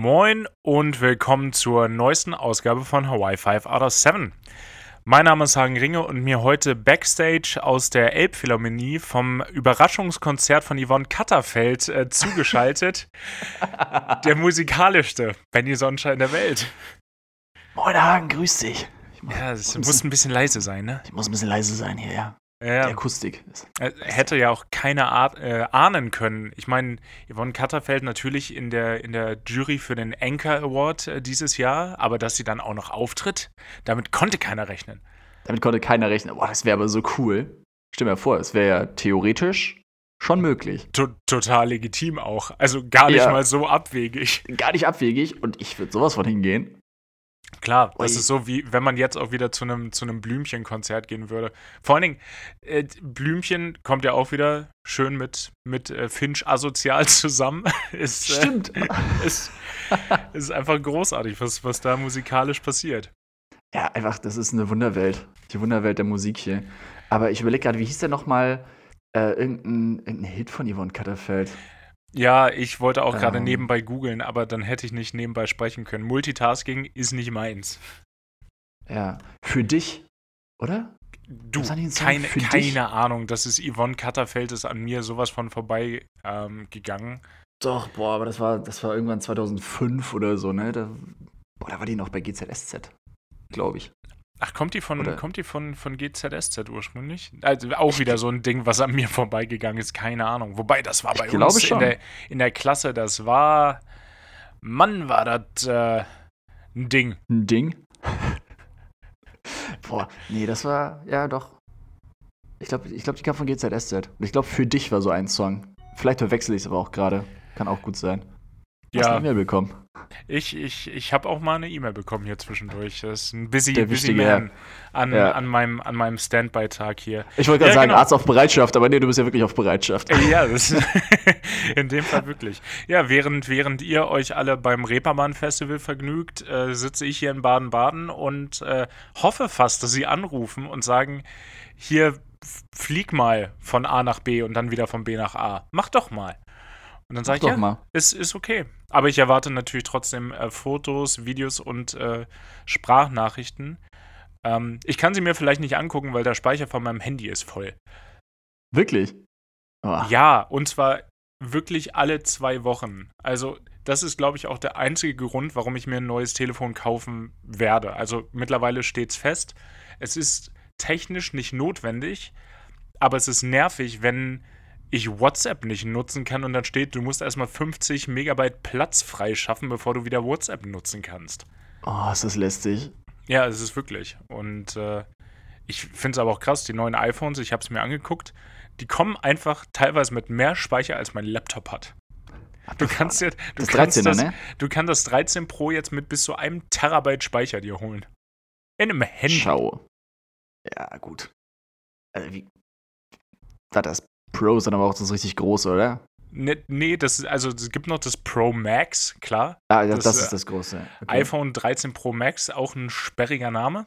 Moin und willkommen zur neuesten Ausgabe von Hawaii 5 out of 7. Mein Name ist Hagen Ringe und mir heute Backstage aus der Elbphilharmonie vom Überraschungskonzert von Yvonne Katterfeld äh, zugeschaltet. der musikalischste Benny Sonnenschein der Welt. Moin Hagen, grüß dich. Muss, ja, es muss ein bisschen leise sein, ne? Ich muss ein bisschen leise sein hier, ja. Ja, Die Akustik. Er hätte ja auch keiner Art, äh, ahnen können. Ich meine, Yvonne Katterfeld natürlich in der, in der Jury für den Anchor Award äh, dieses Jahr, aber dass sie dann auch noch auftritt, damit konnte keiner rechnen. Damit konnte keiner rechnen. Boah, das wäre aber so cool. Stell dir vor, es wäre ja theoretisch schon möglich. To total legitim auch. Also gar nicht ja. mal so abwegig. Gar nicht abwegig und ich würde sowas von hingehen. Klar, das ist so, wie wenn man jetzt auch wieder zu einem zu Blümchen-Konzert gehen würde. Vor allen Dingen, äh, Blümchen kommt ja auch wieder schön mit, mit äh, Finch asozial zusammen. ist, äh, Stimmt. Äh, ist, ist einfach großartig, was, was da musikalisch passiert. Ja, einfach, das ist eine Wunderwelt. Die Wunderwelt der Musik hier. Aber ich überlege gerade, wie hieß der nochmal? Äh, irgendein, irgendein Hit von Yvonne Katterfeld. Ja, ich wollte auch gerade ähm. nebenbei googeln, aber dann hätte ich nicht nebenbei sprechen können. Multitasking ist nicht meins. Ja, für dich, oder? Du, keine, keine Ahnung. Das ist Yvonne Katterfeld, ist an mir sowas von vorbei ähm, gegangen. Doch, boah, aber das war, das war irgendwann 2005 oder so, ne? Da, boah, da war die noch bei GZSZ, glaube ich. Ach, kommt die von, kommt die von, von GZSZ ursprünglich? Also auch wieder so ein Ding, was an mir vorbeigegangen ist, keine Ahnung. Wobei, das war bei ich uns in der, in der Klasse, das war, Mann, war das äh, ein Ding. Ein Ding? Boah, nee, das war, ja doch. Ich glaube, ich glaub, die kam von GZSZ. Und ich glaube, für dich war so ein Song. Vielleicht verwechsel ich es aber auch gerade. Kann auch gut sein. Hast ja. eine E-Mail bekommen? Ich, ich, ich habe auch mal eine E-Mail bekommen hier zwischendurch. Das ist ein busy, busy man an, ja. an meinem, an meinem Standby-Tag hier. Ich wollte gerade ja, sagen, genau. Arzt auf Bereitschaft, aber nee, du bist ja wirklich auf Bereitschaft. Äh, ja, das in dem Fall wirklich. Ja, während, während ihr euch alle beim Reeperbahn-Festival vergnügt, äh, sitze ich hier in Baden-Baden und äh, hoffe fast, dass sie anrufen und sagen, hier flieg mal von A nach B und dann wieder von B nach A. Mach doch mal. Und dann sage ich, ja, mal. Ist, ist okay. Aber ich erwarte natürlich trotzdem äh, Fotos, Videos und äh, Sprachnachrichten. Ähm, ich kann sie mir vielleicht nicht angucken, weil der Speicher von meinem Handy ist voll. Wirklich? Oh. Ja, und zwar wirklich alle zwei Wochen. Also, das ist, glaube ich, auch der einzige Grund, warum ich mir ein neues Telefon kaufen werde. Also, mittlerweile steht es fest. Es ist technisch nicht notwendig, aber es ist nervig, wenn ich WhatsApp nicht nutzen kann und dann steht, du musst erstmal 50 Megabyte Platz freischaffen, bevor du wieder WhatsApp nutzen kannst. Oh, ist das lästig. Ja, es ist wirklich. Und äh, ich finde es aber auch krass, die neuen iPhones, ich habe es mir angeguckt, die kommen einfach teilweise mit mehr Speicher, als mein Laptop hat. Du kannst jetzt, du das kannst 13er, das, ne? du kannst das 13 Pro jetzt mit bis zu einem Terabyte Speicher dir holen. In einem Handy. Schau. Ja, gut. Also wie, war das Pro sind aber auch das richtig große, oder? Nee, nee, das, also es gibt noch das Pro Max, klar. Ah, das, das ist das große. Okay. iPhone 13 Pro Max, auch ein sperriger Name.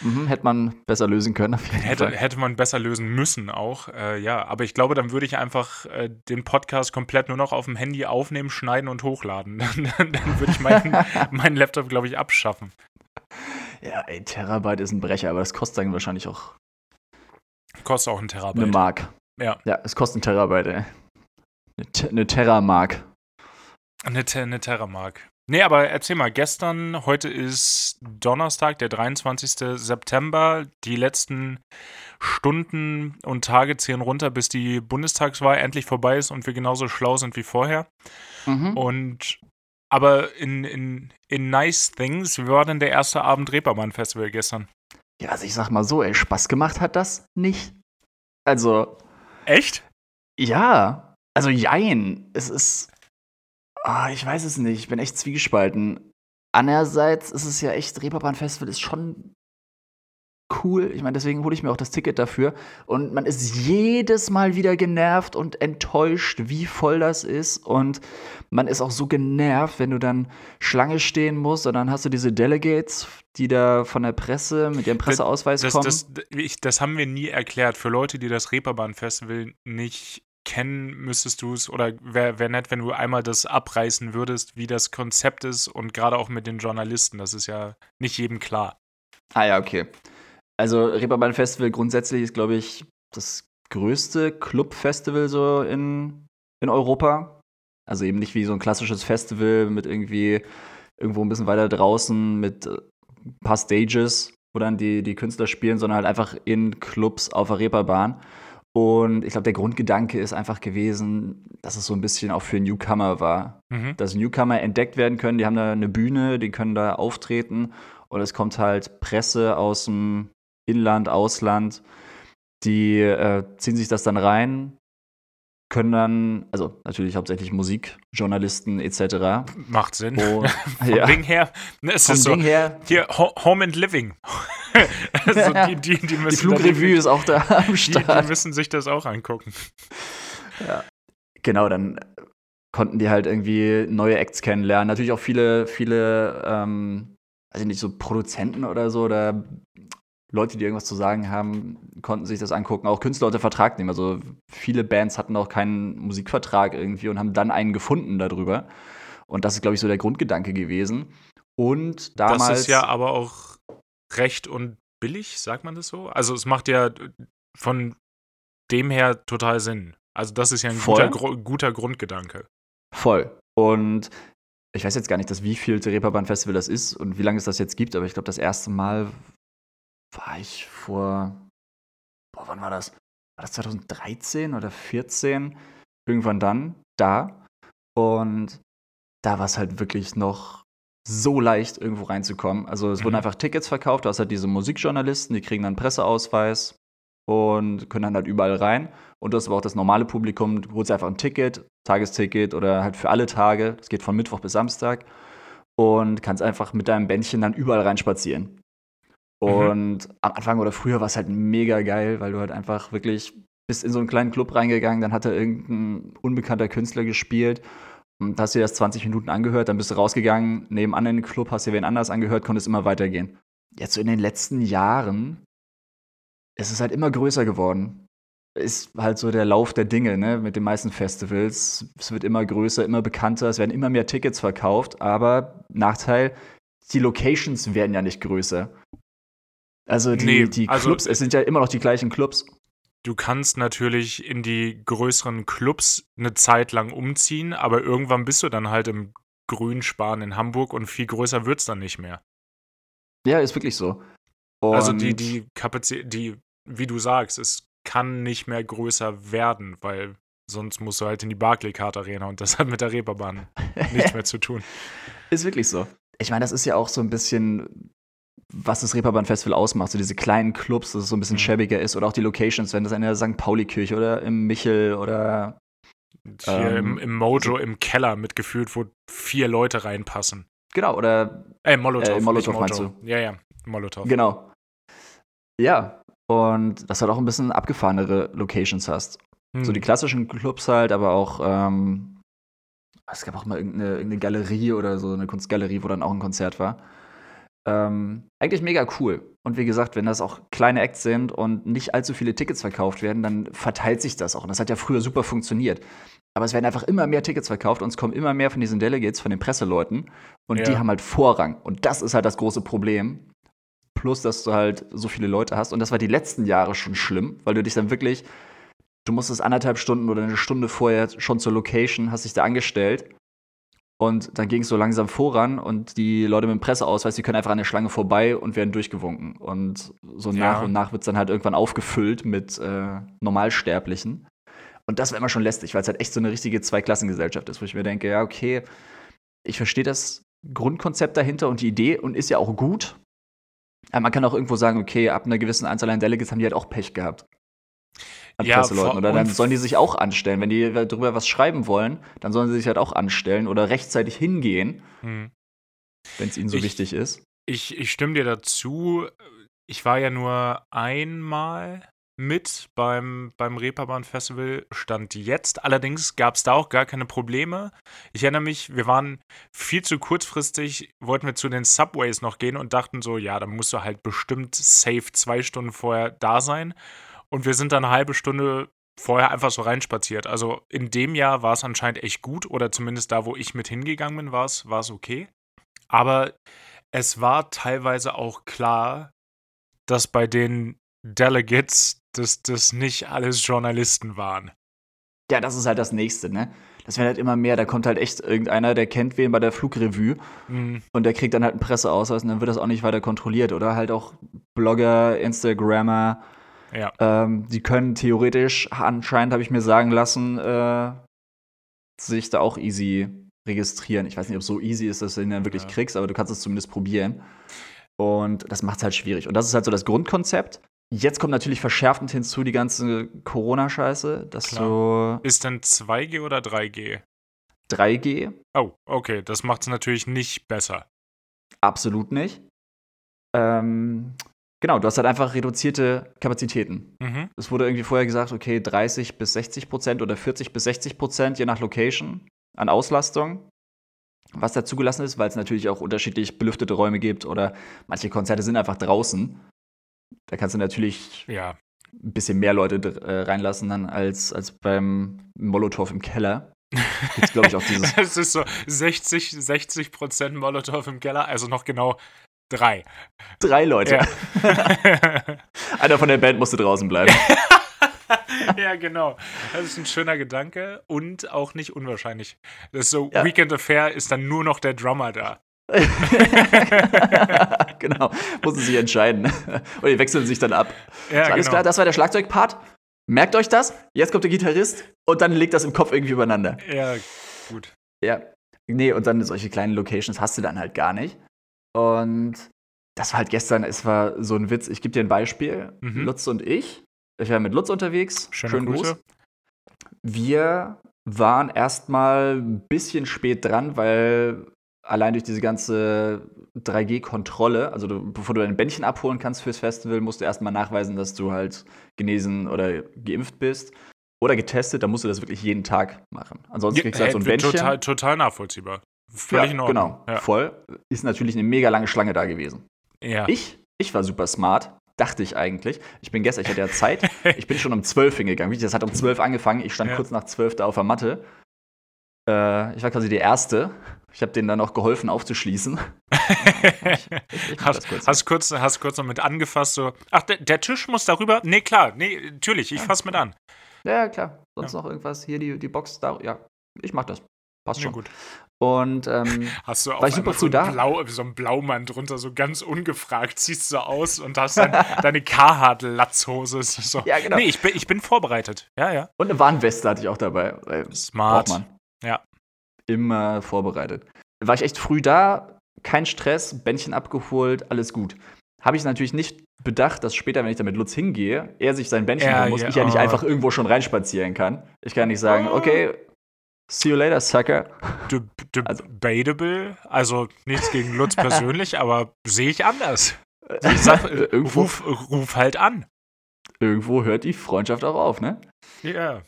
Mhm, hätte man besser lösen können. hätte, hätte man besser lösen müssen auch, äh, ja. Aber ich glaube, dann würde ich einfach äh, den Podcast komplett nur noch auf dem Handy aufnehmen, schneiden und hochladen. dann, dann würde ich meinen, meinen Laptop, glaube ich, abschaffen. Ja, ey, Terabyte ist ein Brecher, aber das kostet dann wahrscheinlich auch. Kostet auch ein Terabyte. Eine Mark. Ja. Ja, es kostet ein Terabyte, ey. Eine, eine Terramark. Eine, eine Terramark. Nee, aber erzähl mal, gestern, heute ist Donnerstag, der 23. September. Die letzten Stunden und Tage zählen runter, bis die Bundestagswahl endlich vorbei ist und wir genauso schlau sind wie vorher. Mhm. Und aber in, in, in Nice Things, wie war denn der erste Abend Reeperbahn Festival gestern? Ja, also ich sag mal so, ey, Spaß gemacht hat das nicht. Also, Echt? Ja. Also jein. Es ist. Oh, ich weiß es nicht. Ich bin echt zwiegespalten. Andererseits ist es ja echt, Reeperbahn Festival ist schon cool. Ich meine, deswegen hole ich mir auch das Ticket dafür. Und man ist jedes Mal wieder genervt und enttäuscht, wie voll das ist. Und man ist auch so genervt, wenn du dann Schlange stehen musst und dann hast du diese Delegates, die da von der Presse mit ihrem Presseausweis das, kommen. Das, ich, das haben wir nie erklärt. Für Leute, die das Reeperbahn Festival nicht kennen, müsstest du es, oder wäre wär nett, wenn du einmal das abreißen würdest, wie das Konzept ist und gerade auch mit den Journalisten. Das ist ja nicht jedem klar. Ah ja, okay. Also Reeperbahn Festival grundsätzlich ist, glaube ich, das größte Club-Festival so in, in Europa. Also eben nicht wie so ein klassisches Festival mit irgendwie irgendwo ein bisschen weiter draußen mit ein äh, paar Stages, wo dann die, die Künstler spielen, sondern halt einfach in Clubs auf der Reeperbahn. Und ich glaube, der Grundgedanke ist einfach gewesen, dass es so ein bisschen auch für Newcomer war. Mhm. Dass Newcomer entdeckt werden können, die haben da eine Bühne, die können da auftreten und es kommt halt Presse aus dem Inland, Ausland, die äh, ziehen sich das dann rein, können dann, also natürlich hauptsächlich Musikjournalisten etc. Macht Sinn. Und, Vom ja. Ding her, ne, es Vom ist Ding so, her, hier Home and Living. also die, die, die, die Flugrevue ist auch da am Start. Die, die müssen sich das auch angucken. Ja. Genau, dann konnten die halt irgendwie neue Acts kennenlernen. Natürlich auch viele, viele, ähm, also nicht so Produzenten oder so oder Leute, die irgendwas zu sagen haben, konnten sich das angucken. Auch Künstler unter Vertrag nehmen. Also viele Bands hatten auch keinen Musikvertrag irgendwie und haben dann einen gefunden darüber. Und das ist, glaube ich, so der Grundgedanke gewesen. Und damals. Das ist ja aber auch recht und billig, sagt man das so? Also es macht ja von dem her total Sinn. Also das ist ja ein guter, guter Grundgedanke. Voll. Und ich weiß jetzt gar nicht, das wievielte Reeperbahn Festival das ist und wie lange es das jetzt gibt, aber ich glaube, das erste Mal war ich vor, boah, wann war das? War das 2013 oder 2014? Irgendwann dann da. Und da war es halt wirklich noch so leicht, irgendwo reinzukommen. Also es mhm. wurden einfach Tickets verkauft, du hast halt diese Musikjournalisten, die kriegen dann Presseausweis und können dann halt überall rein. Und du hast aber auch das normale Publikum, du holst einfach ein Ticket, Tagesticket oder halt für alle Tage. Das geht von Mittwoch bis Samstag. Und kannst einfach mit deinem Bändchen dann überall reinspazieren. Mhm. Und mhm. am Anfang oder früher war es halt mega geil, weil du halt einfach wirklich bist in so einen kleinen Club reingegangen, dann hat da irgendein unbekannter Künstler gespielt und hast dir das 20 Minuten angehört, dann bist du rausgegangen, nebenan in den Club, hast dir wen anders angehört, konntest immer weitergehen. Jetzt so in den letzten Jahren ist es halt immer größer geworden. Ist halt so der Lauf der Dinge, ne, mit den meisten Festivals. Es wird immer größer, immer bekannter, es werden immer mehr Tickets verkauft, aber Nachteil, die Locations werden ja nicht größer. Also die, nee, die also Clubs, also, es sind ja immer noch die gleichen Clubs. Du kannst natürlich in die größeren Clubs eine Zeit lang umziehen, aber irgendwann bist du dann halt im Grünspan in Hamburg und viel größer wird es dann nicht mehr. Ja, ist wirklich so. Und also die, die Kapazität, die, wie du sagst, es kann nicht mehr größer werden, weil sonst musst du halt in die Barclaycard Arena und das hat mit der Reeperbahn nichts mehr zu tun. Ist wirklich so. Ich meine, das ist ja auch so ein bisschen was das Reeperbahn Festival ausmacht, so diese kleinen Clubs, dass es so ein bisschen mhm. schäbiger ist oder auch die Locations, wenn das in der St. Pauli-Kirche oder im Michel oder hier ähm, im, im, Mojo im Keller mitgefühlt, wo vier Leute reinpassen. Genau, oder äh, Molotow, äh, Molotow meinst du? Ja, ja, Molotow. Genau. Ja, und dass du halt auch ein bisschen abgefahrenere Locations hast. Hm. So die klassischen Clubs halt, aber auch ähm, es gab auch mal irgendeine, irgendeine Galerie oder so, eine Kunstgalerie, wo dann auch ein Konzert war. Ähm, eigentlich mega cool. Und wie gesagt, wenn das auch kleine Acts sind und nicht allzu viele Tickets verkauft werden, dann verteilt sich das auch. Und das hat ja früher super funktioniert. Aber es werden einfach immer mehr Tickets verkauft und es kommen immer mehr von diesen Delegates, von den Presseleuten. Und ja. die haben halt Vorrang. Und das ist halt das große Problem. Plus, dass du halt so viele Leute hast. Und das war die letzten Jahre schon schlimm, weil du dich dann wirklich, du musstest anderthalb Stunden oder eine Stunde vorher schon zur Location, hast dich da angestellt und dann ging es so langsam voran und die Leute mit dem Presseausweis, die können einfach an der Schlange vorbei und werden durchgewunken. Und so ja. nach und nach wird es dann halt irgendwann aufgefüllt mit äh, Normalsterblichen. Und das war immer schon lästig, weil es halt echt so eine richtige Zweiklassengesellschaft ist, wo ich mir denke, ja, okay, ich verstehe das Grundkonzept dahinter und die Idee und ist ja auch gut. Aber man kann auch irgendwo sagen, okay, ab einer gewissen Anzahl an Delegates haben die halt auch Pech gehabt an ja, Presseleuten. Oder dann sollen die sich auch anstellen. Wenn die darüber was schreiben wollen, dann sollen sie sich halt auch anstellen oder rechtzeitig hingehen, hm. wenn es ihnen so ich, wichtig ist. Ich, ich stimme dir dazu. Ich war ja nur einmal mit beim, beim Reeperbahn Festival stand jetzt. Allerdings gab es da auch gar keine Probleme. Ich erinnere mich, wir waren viel zu kurzfristig, wollten wir zu den Subways noch gehen und dachten so, ja, da musst du halt bestimmt safe zwei Stunden vorher da sein. Und wir sind dann eine halbe Stunde vorher einfach so reinspaziert. Also in dem Jahr war es anscheinend echt gut oder zumindest da, wo ich mit hingegangen bin, war es okay. Aber es war teilweise auch klar, dass bei den Delegates dass das nicht alles Journalisten waren. Ja, das ist halt das Nächste, ne? Das werden halt immer mehr. Da kommt halt echt irgendeiner, der kennt wen bei der Flugrevue mhm. und der kriegt dann halt einen Presseausweis und dann wird das auch nicht weiter kontrolliert. Oder halt auch Blogger, Instagrammer. Ja. Ähm, die können theoretisch, anscheinend habe ich mir sagen lassen, äh, sich da auch easy registrieren. Ich weiß nicht, ob es so easy ist, dass du ihn dann wirklich ja. kriegst, aber du kannst es zumindest probieren. Und das macht es halt schwierig. Und das ist halt so das Grundkonzept. Jetzt kommt natürlich verschärfend hinzu die ganze Corona-Scheiße, dass Klar. du. Ist denn 2G oder 3G? 3G. Oh, okay, das macht es natürlich nicht besser. Absolut nicht. Ähm, genau, du hast halt einfach reduzierte Kapazitäten. Mhm. Es wurde irgendwie vorher gesagt, okay, 30 bis 60 Prozent oder 40 bis 60 Prozent, je nach Location, an Auslastung. Was da zugelassen ist, weil es natürlich auch unterschiedlich belüftete Räume gibt oder manche Konzerte sind einfach draußen. Da kannst du natürlich ja. ein bisschen mehr Leute äh, reinlassen dann als, als beim Molotow im Keller. Gibt's, glaube ich, auch dieses. Es ist so 60, 60 Prozent Molotow im Keller, also noch genau drei. Drei Leute. Ja. Einer von der Band musste draußen bleiben. ja, genau. Das ist ein schöner Gedanke und auch nicht unwahrscheinlich. Das ist so, ja. Weekend Affair ist dann nur noch der Drummer da. genau, mussten sich entscheiden. Und die wechseln sich dann ab. Ja, so, alles genau. klar, das war der Schlagzeugpart. Merkt euch das. Jetzt kommt der Gitarrist und dann legt das im Kopf irgendwie übereinander. Ja, gut. Ja. Nee, und dann solche kleinen Locations hast du dann halt gar nicht. Und das war halt gestern, es war so ein Witz. Ich gebe dir ein Beispiel. Mhm. Lutz und ich, ich war mit Lutz unterwegs. Schöne Schönen Grüße. Gruß. Wir waren erstmal ein bisschen spät dran, weil allein durch diese ganze 3G-Kontrolle, also du, bevor du dein Bändchen abholen kannst fürs Festival, musst du erstmal nachweisen, dass du halt genesen oder geimpft bist. Oder getestet, dann musst du das wirklich jeden Tag machen. Ansonsten kriegst du halt so ein Bändchen. Total, total nachvollziehbar. Völlig ja, in Ordnung. Genau, ja. voll. Ist natürlich eine mega lange Schlange da gewesen. Ja. Ich, ich war super smart, dachte ich eigentlich. Ich bin gestern, ich hatte ja Zeit, ich bin schon um 12 hingegangen. Das hat um 12 angefangen, ich stand ja. kurz nach 12 da auf der Matte. Äh, ich war quasi der Erste ich habe denen dann auch geholfen aufzuschließen. ich, ich hast, kurz, hast, kurz, hast kurz noch mit angefasst, so, ach, der, der, Tisch muss darüber? Nee, klar, nee, natürlich, ich ja. fass mit an. Ja, klar. Sonst noch irgendwas, hier die, die Box, da, ja, ich mach das. Passt schon. Ja, gut. Und ähm, hast du auch war ich super so, ein Blau, so einen Blaumann drunter, so ganz ungefragt, ziehst du aus und hast dann deine Carhartt-Latzhose. So. Ja, genau. Nee, ich bin, ich bin vorbereitet. Ja, ja. Und eine Warnweste hatte ich auch dabei. Smart. Ja immer vorbereitet. War ich echt früh da, kein Stress, Bändchen abgeholt, alles gut. Habe ich natürlich nicht bedacht, dass später, wenn ich da mit Lutz hingehe, er sich sein Bändchen ja, holen muss, ja, ich ja nicht oh. einfach irgendwo schon reinspazieren kann. Ich kann nicht sagen, oh. okay, see you later, sucker. Debatable, also, also nichts gegen Lutz persönlich, aber sehe ich anders. Sag, irgendwo, ruf, ruf halt an. Irgendwo hört die Freundschaft auch auf, ne? Ja.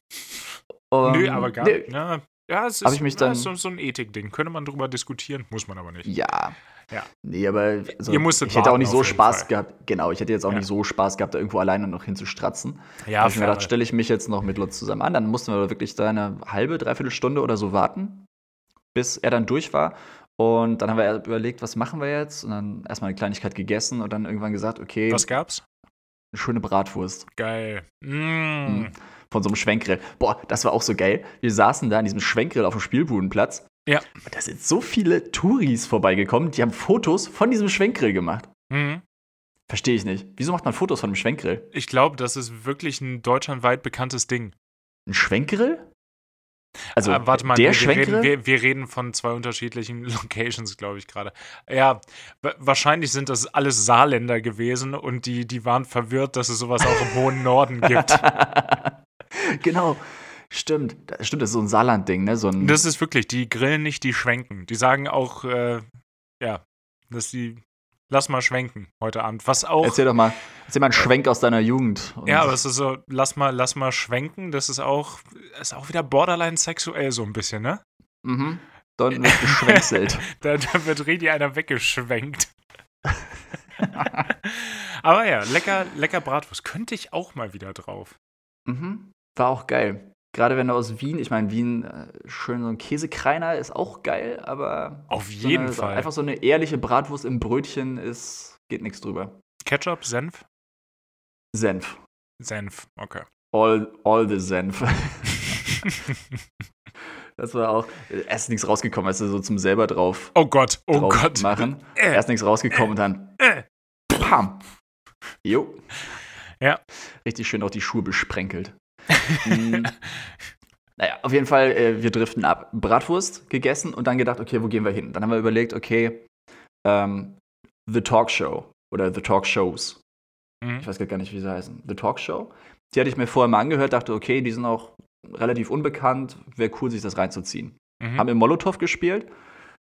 Um, Nö, aber gar nicht. Ne? Ja, es ist, ich mich dann, so, so ein Ethik-Ding. Könnte man drüber diskutieren, muss man aber nicht. Ja. Ja. Nee, aber also, Ihr musstet ich hätte auch nicht so Spaß Fall. gehabt. Genau, ich hätte jetzt auch ja. nicht so Spaß gehabt, da irgendwo alleine noch hinzustratzen. Ja, ich mir gedacht, stelle ich mich jetzt noch mit Lutz zusammen an. Dann mussten wir wirklich da eine halbe, dreiviertel Stunde oder so warten, bis er dann durch war. Und dann haben wir überlegt, was machen wir jetzt? Und dann erstmal eine Kleinigkeit gegessen und dann irgendwann gesagt, okay. Was gab's? Eine schöne Bratwurst. Geil. Mm. Mhm von so einem Schwenkgrill. Boah, das war auch so geil. Wir saßen da in diesem Schwenkgrill auf dem Spielbudenplatz. Ja. Und da sind so viele Touris vorbeigekommen, die haben Fotos von diesem Schwenkgrill gemacht. Mhm. Verstehe ich nicht. Wieso macht man Fotos von einem Schwenkgrill? Ich glaube, das ist wirklich ein deutschlandweit bekanntes Ding. Ein Schwenkgrill? Also, äh, warte mal, der wir, reden, wir, wir, reden von zwei unterschiedlichen Locations, glaube ich gerade. Ja, wahrscheinlich sind das alles Saarländer gewesen und die, die waren verwirrt, dass es sowas auch im hohen Norden gibt. genau. Stimmt. Stimmt, das ist so ein Saarland-Ding, ne? So ein das ist wirklich, die grillen nicht, die schwenken. Die sagen auch, äh, ja, dass die lass mal schwenken heute Abend. Was auch. Erzähl doch mal, erzähl mal einen Schwenk aus deiner Jugend. Ja, aber es ist so, lass mal, lass mal schwenken. Das ist auch, ist auch wieder borderline sexuell so ein bisschen, ne? Mhm. Dort wird geschwänzelt. da, da wird richtig einer weggeschwenkt. aber ja, lecker, lecker Bratwurst. Könnte ich auch mal wieder drauf. Mhm. War auch geil. Gerade wenn du aus Wien, ich meine, Wien, äh, schön so ein Käsekreiner ist auch geil, aber. Auf jeden so eine, Fall. Einfach so eine ehrliche Bratwurst im Brötchen ist, geht nichts drüber. Ketchup, Senf? Senf. Senf, okay. All, all the Senf. das war auch. Erst nichts rausgekommen, weißt du, so zum selber drauf, oh Gott, oh Gott. machen. Äh, Erst nichts rausgekommen und dann. äh. Pam! Jo. Ja. Richtig schön auch die Schuhe besprenkelt. Mm. Naja, auf jeden Fall, äh, wir driften ab. Bratwurst gegessen und dann gedacht, okay, wo gehen wir hin? Dann haben wir überlegt, okay, ähm, The Talk Show oder The Talk Shows. Mhm. Ich weiß gar nicht, wie sie heißen. The Talk Show. Die hatte ich mir vorher mal angehört, dachte, okay, die sind auch relativ unbekannt, wäre cool, sich das reinzuziehen. Mhm. Haben im Molotow gespielt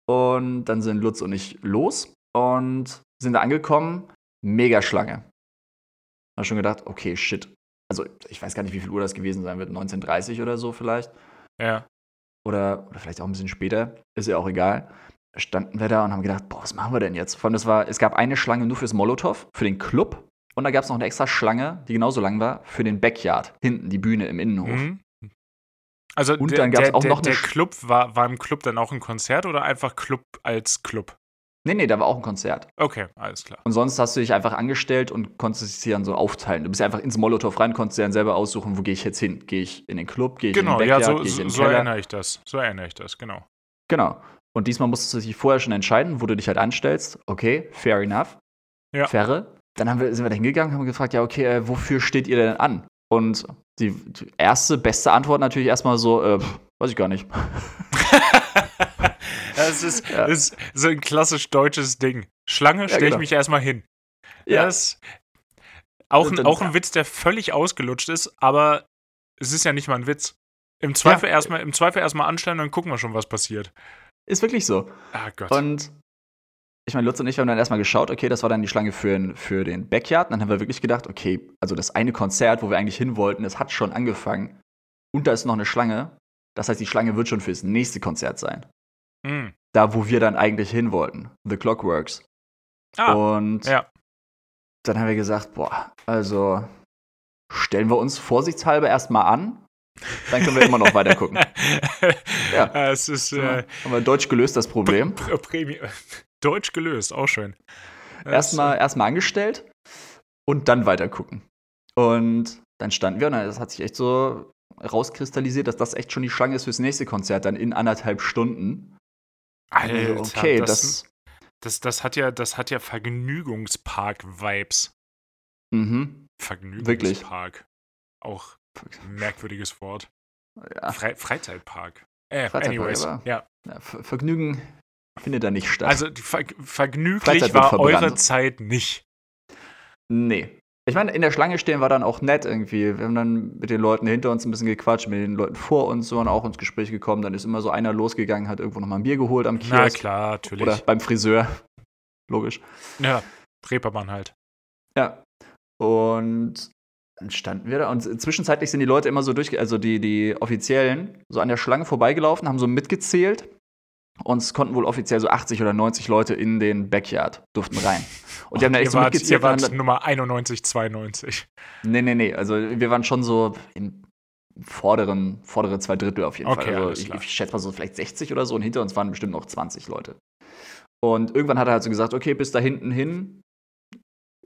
und dann sind Lutz und ich los und sind da angekommen, mega Schlange. Hab schon gedacht, okay, shit. Also, ich weiß gar nicht, wie viel Uhr das gewesen sein wird, 19.30 oder so vielleicht. Ja. Oder, oder vielleicht auch ein bisschen später, ist ja auch egal. Standen wir da und haben gedacht, boah, was machen wir denn jetzt? Vor allem, das war, es gab eine Schlange nur fürs Molotow, für den Club. Und da gab es noch eine extra Schlange, die genauso lang war, für den Backyard, hinten, die Bühne im Innenhof. Mhm. Also Und der, dann gab's der, auch der, noch der Sch- Club, war, war im Club dann auch ein Konzert oder einfach Club als Club? Nee, nee, da war auch ein Konzert. Okay, alles klar. Und sonst hast du dich einfach angestellt und konntest es dir dann so aufteilen. Du bist einfach ins Molotow rein, konntest dir dann selber aussuchen, wo gehe ich jetzt hin? Gehe ich in den Club, gehe ich Genau, in den ja, Backyard, so, gehe ich in den so Keller? erinnere ich das. So erinnere ich das, genau. Genau. Und diesmal musstest du dich vorher schon entscheiden, wo du dich halt anstellst. Okay, fair enough. Ja. Faire. Dann haben wir, sind wir da hingegangen, haben gefragt, ja, okay, äh, wofür steht ihr denn an? Und die, die erste, beste Antwort natürlich erstmal so, äh, weiß ich gar nicht. Das ist, Ja. das ist so ein klassisch deutsches Ding. Schlange stelle genau. ich mich erstmal hin. Ja. Das auch, dann- auch ein Witz, der völlig ausgelutscht ist, aber es ist ja nicht mal ein Witz. Im Zweifel Ja. erstmal im Zweifel erstmal anstellen, dann gucken wir schon, was passiert. Ist wirklich so. Ah Gott. Und ich meine, Lutz und ich haben dann erstmal geschaut, okay, das war dann die Schlange für, für den Backyard. Und dann haben wir wirklich gedacht, okay, also das eine Konzert, wo wir eigentlich hin wollten, das hat schon angefangen. Und da ist noch eine Schlange. Das heißt, die Schlange wird schon fürs nächste Konzert sein. Hm. Da, wo wir dann eigentlich hin wollten. The Clockworks. Ah, Und ja. dann haben wir gesagt, boah, also stellen wir uns vorsichtshalber erstmal an. Dann können wir immer noch weiter gucken. Ja. Ja. Es ist äh, Haben wir deutsch gelöst, das Problem. Pr- Premium. Deutsch gelöst, auch schön. Erstmal erstmal angestellt und dann weiter gucken. Und dann standen wir und das hat sich echt so rauskristallisiert, dass das echt schon die Schlange ist fürs nächste Konzert, dann in anderthalb Stunden. Alter, okay, das, das, das, das hat ja, das hat ja Vergnügungspark-Vibes. mhm, Vergnügungspark. Auch ein merkwürdiges Wort. ja, Fre Freizeitpark. Äh, Freizeitpark, anyways, ja. ja, Ver- Vergnügen findet da nicht statt. Also Ver vergnüglich war eure. Zeit nicht. nee. Ich meine, in der Schlange stehen war dann auch nett irgendwie. Wir haben dann mit den Leuten hinter uns ein bisschen gequatscht, mit den Leuten vor uns so und auch ins Gespräch gekommen. Dann ist immer so einer losgegangen, hat irgendwo nochmal ein Bier geholt am Na Kiosk. klar, natürlich. Oder beim Friseur. Logisch. Ja, Reeperbahn halt. Ja. Und dann standen wir da und zwischenzeitlich sind die Leute immer so durch, also die, die Offiziellen, so an der Schlange vorbeigelaufen, haben so mitgezählt. Und es konnten wohl offiziell so 80 oder 90 Leute in den Backyard, durften rein. Und die haben da echt so wart, mitgezählt. ihr wart Nummer 91, 92. Nee, nee, nee. Also wir waren schon so im vorderen, vordere zwei Drittel auf jeden Okay, Fall. Also ich, ich schätze mal so vielleicht 60 oder so und hinter uns waren bestimmt noch 20 Leute. Und irgendwann hat er halt so gesagt, okay, bis da hinten hin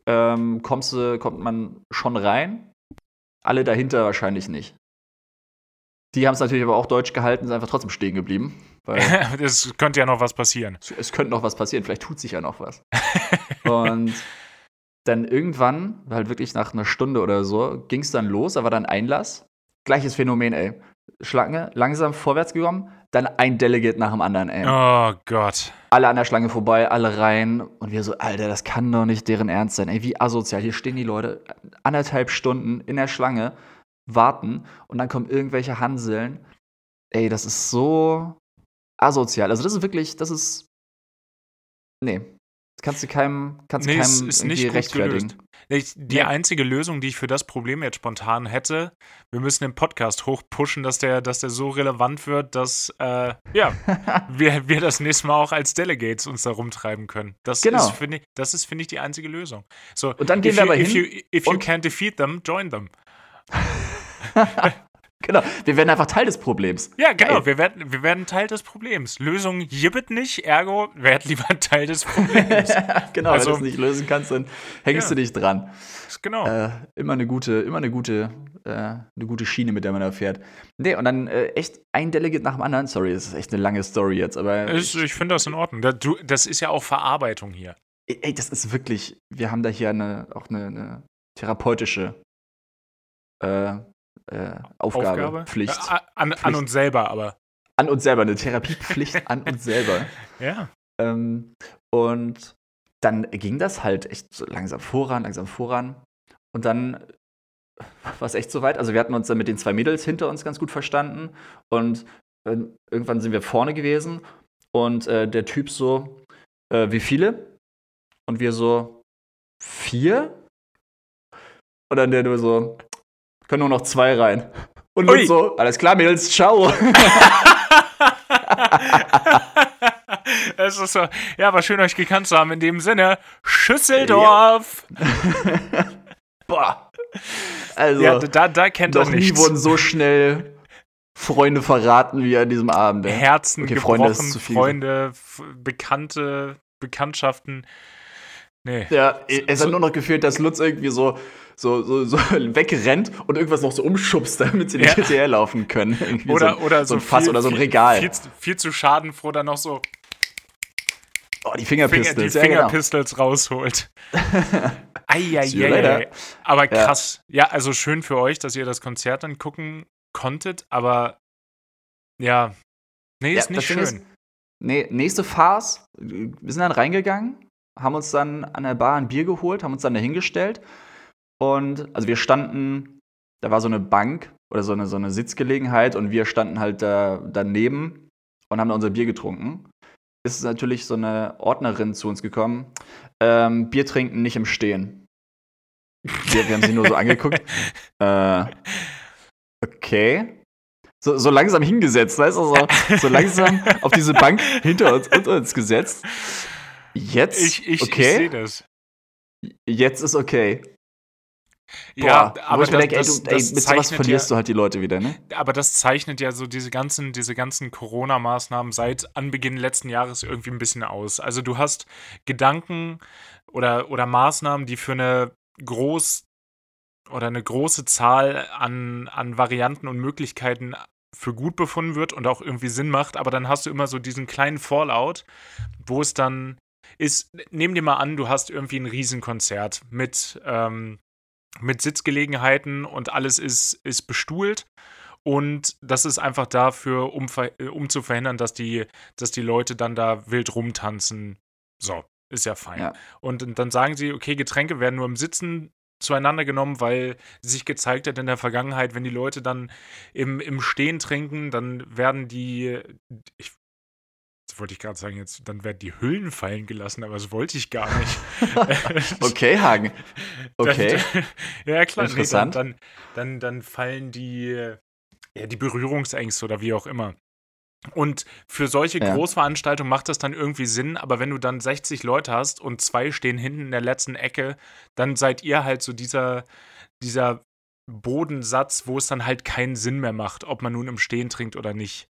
ähm, kommst du, kommt man schon rein. Alle dahinter wahrscheinlich nicht. Die haben es natürlich aber auch deutsch gehalten, sind einfach trotzdem stehen geblieben. Es könnte ja noch was passieren. es, es könnte noch was passieren, vielleicht tut sich ja noch was. Und dann irgendwann, halt wirklich nach einer Stunde oder so, ging es dann los, da war dann Einlass. Gleiches Phänomen, ey. Schlange, langsam vorwärts gekommen, dann ein Delegate nach dem anderen, ey. Oh Gott. Alle an der Schlange vorbei, alle rein. Und wir so, Alter, das kann doch nicht deren Ernst sein. Ey, wie asozial. Hier stehen die Leute anderthalb Stunden in der Schlange, warten und dann kommen irgendwelche Hanseln. Ey, das ist so asozial. Also das ist wirklich, das ist. Nee. Das kannst du keinem, kannst Nee, keinem ist gut rechtfertigen. Ich, die Nee. einzige Lösung, die ich für das Problem jetzt spontan hätte, wir müssen den Podcast hochpushen, dass der, dass der so relevant wird, dass äh, ja, wir, wir das nächste Mal auch als Delegates uns da rumtreiben können. Das Genau. ist, finde ich, das ist, finde ich, die einzige Lösung. So, Und dann gehen if wir you, aber if hin You, if you can't defeat them, join them. Genau, wir werden einfach Teil des Problems. Ja, genau, wir werden, wir werden Teil des Problems. Lösung jibbet nicht, ergo werd lieber Teil des Problems. genau, also, wenn du es nicht lösen kannst, dann hängst ja. du dich dran. Genau. Äh, immer eine gute, immer eine gute, äh, eine gute Schiene, mit der man da fährt. Nee, und dann äh, echt ein Delegate nach dem anderen. Sorry, das ist echt eine lange Story jetzt, aber. Ich, ich finde das in Ordnung. Das ist ja auch Verarbeitung hier. Ey, das ist wirklich, wir haben da hier eine, auch eine, eine therapeutische äh, äh, Aufgabe, Aufgabe, Pflicht. Äh, an, Pflicht. an, uns selber aber. An uns selber, eine Therapiepflicht an uns selber. Ja. Ähm, und dann ging das halt echt so langsam voran, langsam voran. Und dann war es echt so weit. Also wir hatten uns dann mit den zwei Mädels hinter uns ganz gut verstanden. Und äh, irgendwann sind wir vorne gewesen. Und äh, der Typ so, äh, wie viele? Und wir so, vier? Und dann der nur so, können nur noch zwei rein. Und Ui. so, alles klar, Mädels, ciao. Es ist so, ja, war schön, euch gekannt zu haben. In dem Sinne, Schüsseldorf. Ja. Boah. Also, ja, da, da kennt nichts. nie wurden so schnell Freunde verraten wie an diesem Abend. Herzen okay, gebrochen, Freunde, Bekannte, Bekanntschaften. Nee. Ja, es so, hat nur noch gefehlt, dass Lutz irgendwie so so, so, so wegrennt und irgendwas noch so umschubst, damit sie nicht ja. hinterher laufen können. Irgendwie oder, so, oder so, ein Fass viel, oder so ein Regal. Viel, viel, viel, zu schadenfroh dann noch so oh, die Fingerpistols, Finger, die Fingerpistols ja, genau. rausholt. Eieiei. Aber krass. Ja. ja, also schön für euch, dass ihr das Konzert dann gucken konntet, aber ja, nee, ist nicht schön. Ist, nee, nächste Farce, wir sind dann reingegangen, haben uns dann an der Bar ein Bier geholt, haben uns dann dahingestellt und also wir standen, da war so eine Bank oder so eine, so eine Sitzgelegenheit und wir standen halt da daneben und haben da unser Bier getrunken. Ist natürlich so eine Ordnerin zu uns gekommen. Ähm, Bier trinken nicht im Stehen. Wir, wir haben sie nur so angeguckt. Äh, okay. So, so, langsam hingesetzt, weißt du, so, so langsam auf diese Bank hinter uns, unter uns gesetzt. Jetzt, ich, ich, okay. Ich sehe das. Jetzt ist okay. Ja, Boah, aber das, denke, ey, du, ey, mit sowas verlierst ja, du halt die Leute wieder, ne? Aber das zeichnet ja so diese ganzen, diese ganzen Corona-Maßnahmen seit Anbeginn letzten Jahres irgendwie ein bisschen aus. Also du hast Gedanken oder, oder Maßnahmen, die für eine groß oder eine große Zahl an, an Varianten und Möglichkeiten für gut befunden wird und auch irgendwie Sinn macht, aber dann hast du immer so diesen kleinen Fallout, wo es dann ist, nehm dir mal an, du hast irgendwie ein Riesenkonzert mit ähm, mit Sitzgelegenheiten und alles ist, ist bestuhlt. Und das ist einfach dafür, um, um zu verhindern, dass die, dass die Leute dann da wild rumtanzen. So, ist ja fein. Ja. Und dann sagen sie, okay, Getränke werden nur im Sitzen zueinander genommen, weil sich gezeigt hat in der Vergangenheit, wenn die Leute dann im, im Stehen trinken, dann werden die, ich wollte ich gerade sagen, jetzt, dann werden die Hüllen fallen gelassen, aber das wollte ich gar nicht. okay, Hagen. Okay. Dann, ja, klar. Interessant. Nee, dann, dann, dann, fallen die, ja, die Berührungsängste oder wie auch immer. Und für solche ja. Großveranstaltungen macht das dann irgendwie Sinn, aber wenn du dann 60 Leute hast und zwei stehen hinten in der letzten Ecke, dann seid ihr halt so dieser, dieser Bodensatz, wo es dann halt keinen Sinn mehr macht, ob man nun im Stehen trinkt oder nicht.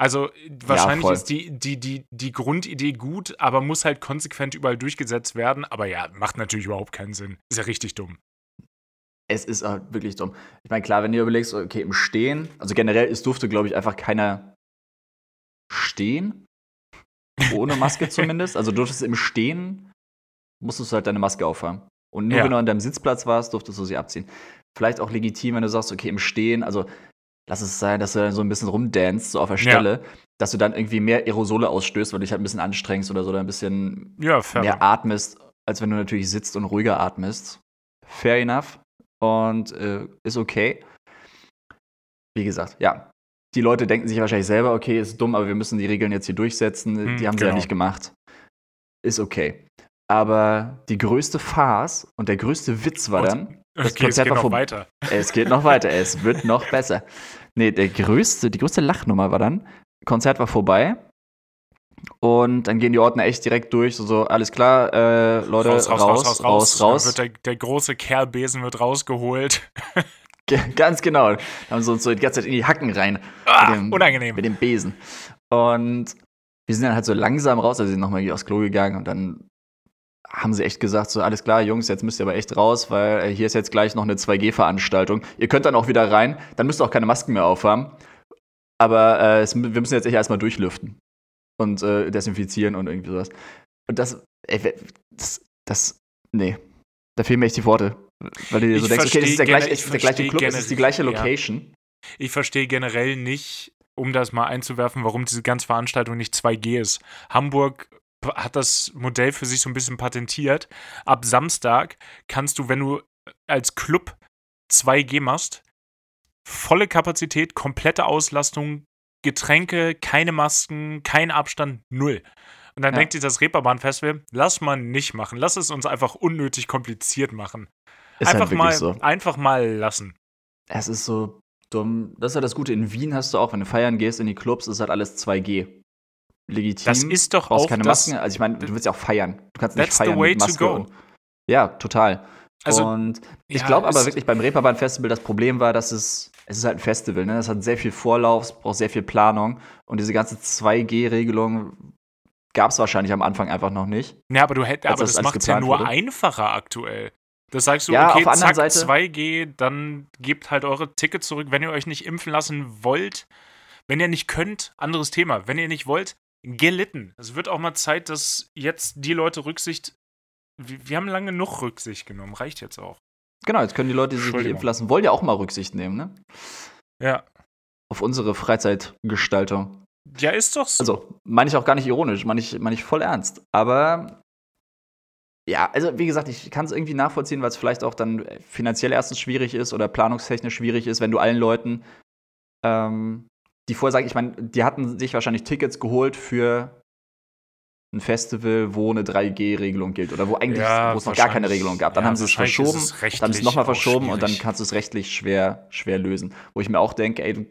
Also wahrscheinlich ja, ist die, die, die, die Grundidee gut, aber muss halt konsequent überall durchgesetzt werden. Aber ja, macht natürlich überhaupt keinen Sinn. Ist ja richtig dumm. Es ist halt wirklich dumm. Ich meine, klar, wenn du überlegst, okay, im Stehen, also generell, es durfte, glaube ich, einfach keiner stehen. Ohne Maske zumindest. Also durftest du im Stehen, musstest du halt deine Maske aufhaben. Und nur ja. wenn du an deinem Sitzplatz warst, durftest du sie abziehen. Vielleicht auch legitim, wenn du sagst, okay, im Stehen, also lass es sein, dass du dann so ein bisschen rumdanst, so auf der Stelle, ja. dass du dann irgendwie mehr Aerosole ausstößt, weil du dich halt ein bisschen anstrengst oder so, oder ein bisschen ja, mehr atmest, als wenn du natürlich sitzt und ruhiger atmest. Fair enough. Und äh, ist okay. Wie gesagt, ja. Die Leute denken sich wahrscheinlich selber, okay, ist dumm, aber wir müssen die Regeln jetzt hier durchsetzen. Hm, die haben genau. sie ja genau. nicht gemacht. Ist okay. Aber die größte Farce und der größte Witz war dann, das okay, Konzert es geht noch weiter. Es geht noch weiter, es wird noch besser. Nee, der größte, die größte Lachnummer war dann, Konzert war vorbei. Und dann gehen die Ordner echt direkt durch, so, so alles klar, äh, Leute, raus, raus, raus, raus. raus, raus. Wird der, der große Kerlbesen wird rausgeholt. Ganz genau. Da haben sie uns so die ganze Zeit in die Hacken rein. Ah, mit dem, unangenehm. Mit dem Besen. Und wir sind dann halt so langsam raus, also sind nochmal aufs Klo gegangen und dann haben sie echt gesagt, so alles klar, Jungs, jetzt müsst ihr aber echt raus, weil äh, hier ist jetzt gleich noch eine 2G-Veranstaltung. Ihr könnt dann auch wieder rein, dann müsst ihr auch keine Masken mehr aufhaben. Aber äh, es, wir müssen jetzt echt erstmal durchlüften und äh, desinfizieren und irgendwie sowas. Und das, ey, das, das, nee, da fehlen mir echt die Worte. Weil du dir so Ich denkst, okay, das ist der gleiche, ist der gleiche ich Club, es verstehe ist die gleiche generell- ja. Location. Ich verstehe generell nicht, um das mal einzuwerfen, warum diese ganze Veranstaltung nicht 2G ist. Hamburg hat das Modell für sich so ein bisschen patentiert. Ab Samstag kannst du, wenn du als Club 2G machst, volle Kapazität, komplette Auslastung, Getränke, keine Masken, kein Abstand, null. Und dann Ja. denkt sich das Reeperbahn-Festival, lass mal nicht machen. Lass es uns einfach unnötig kompliziert machen. Ist einfach, halt mal, so. einfach mal lassen. Es ist so dumm. Das ist ja das Gute. In Wien hast du auch, wenn du feiern gehst in die Clubs, ist halt alles 2G. Legitim. Das ist doch brauchst auch keine das- Masken. Also ich meine, du willst ja auch feiern. Du kannst nicht feiern way mit to Maske. go. Und, ja, total. Also, und ich ja, glaube aber wirklich beim Reeperbahn Festival das Problem war, dass es es ist halt ein Festival, ne? Das hat sehr viel Vorlauf, es braucht sehr viel Planung und diese ganze 2G-Regelung gab es wahrscheinlich am Anfang einfach noch nicht. Ja, aber du hättest, aber das das macht es ja nur wurde. einfacher aktuell. Das sagst du, Ja, okay, auf der anderen zack, Seite- 2G, dann gebt halt eure Tickets zurück, wenn ihr euch nicht impfen lassen wollt. Wenn ihr nicht könnt, anderes Thema. Wenn ihr nicht wollt, gelitten. Es wird auch mal Zeit, dass jetzt die Leute Rücksicht. Wir, wir haben lange genug Rücksicht genommen. Reicht jetzt auch. Genau, jetzt können die Leute, die sich nicht impfen lassen, wollen ja auch mal Rücksicht nehmen, ne? Ja. Auf unsere Freizeitgestaltung. Ja, ist doch so. Also, meine ich auch gar nicht ironisch, meine ich, meine ich voll ernst. Aber ja, also wie gesagt, ich kann es irgendwie nachvollziehen, weil es vielleicht auch dann finanziell erstens schwierig ist oder planungstechnisch schwierig ist, wenn du allen Leuten, ähm, die vorher sagen, ich meine, die hatten sich wahrscheinlich Tickets geholt für ein Festival, wo eine 3G-Regelung gilt oder wo eigentlich Ja, wo es noch gar keine Regelung gab. Dann ja, haben sie es verschoben, es dann haben sie es nochmal verschoben und dann kannst du es rechtlich schwer, schwer lösen. Wo ich mir auch denke, ey,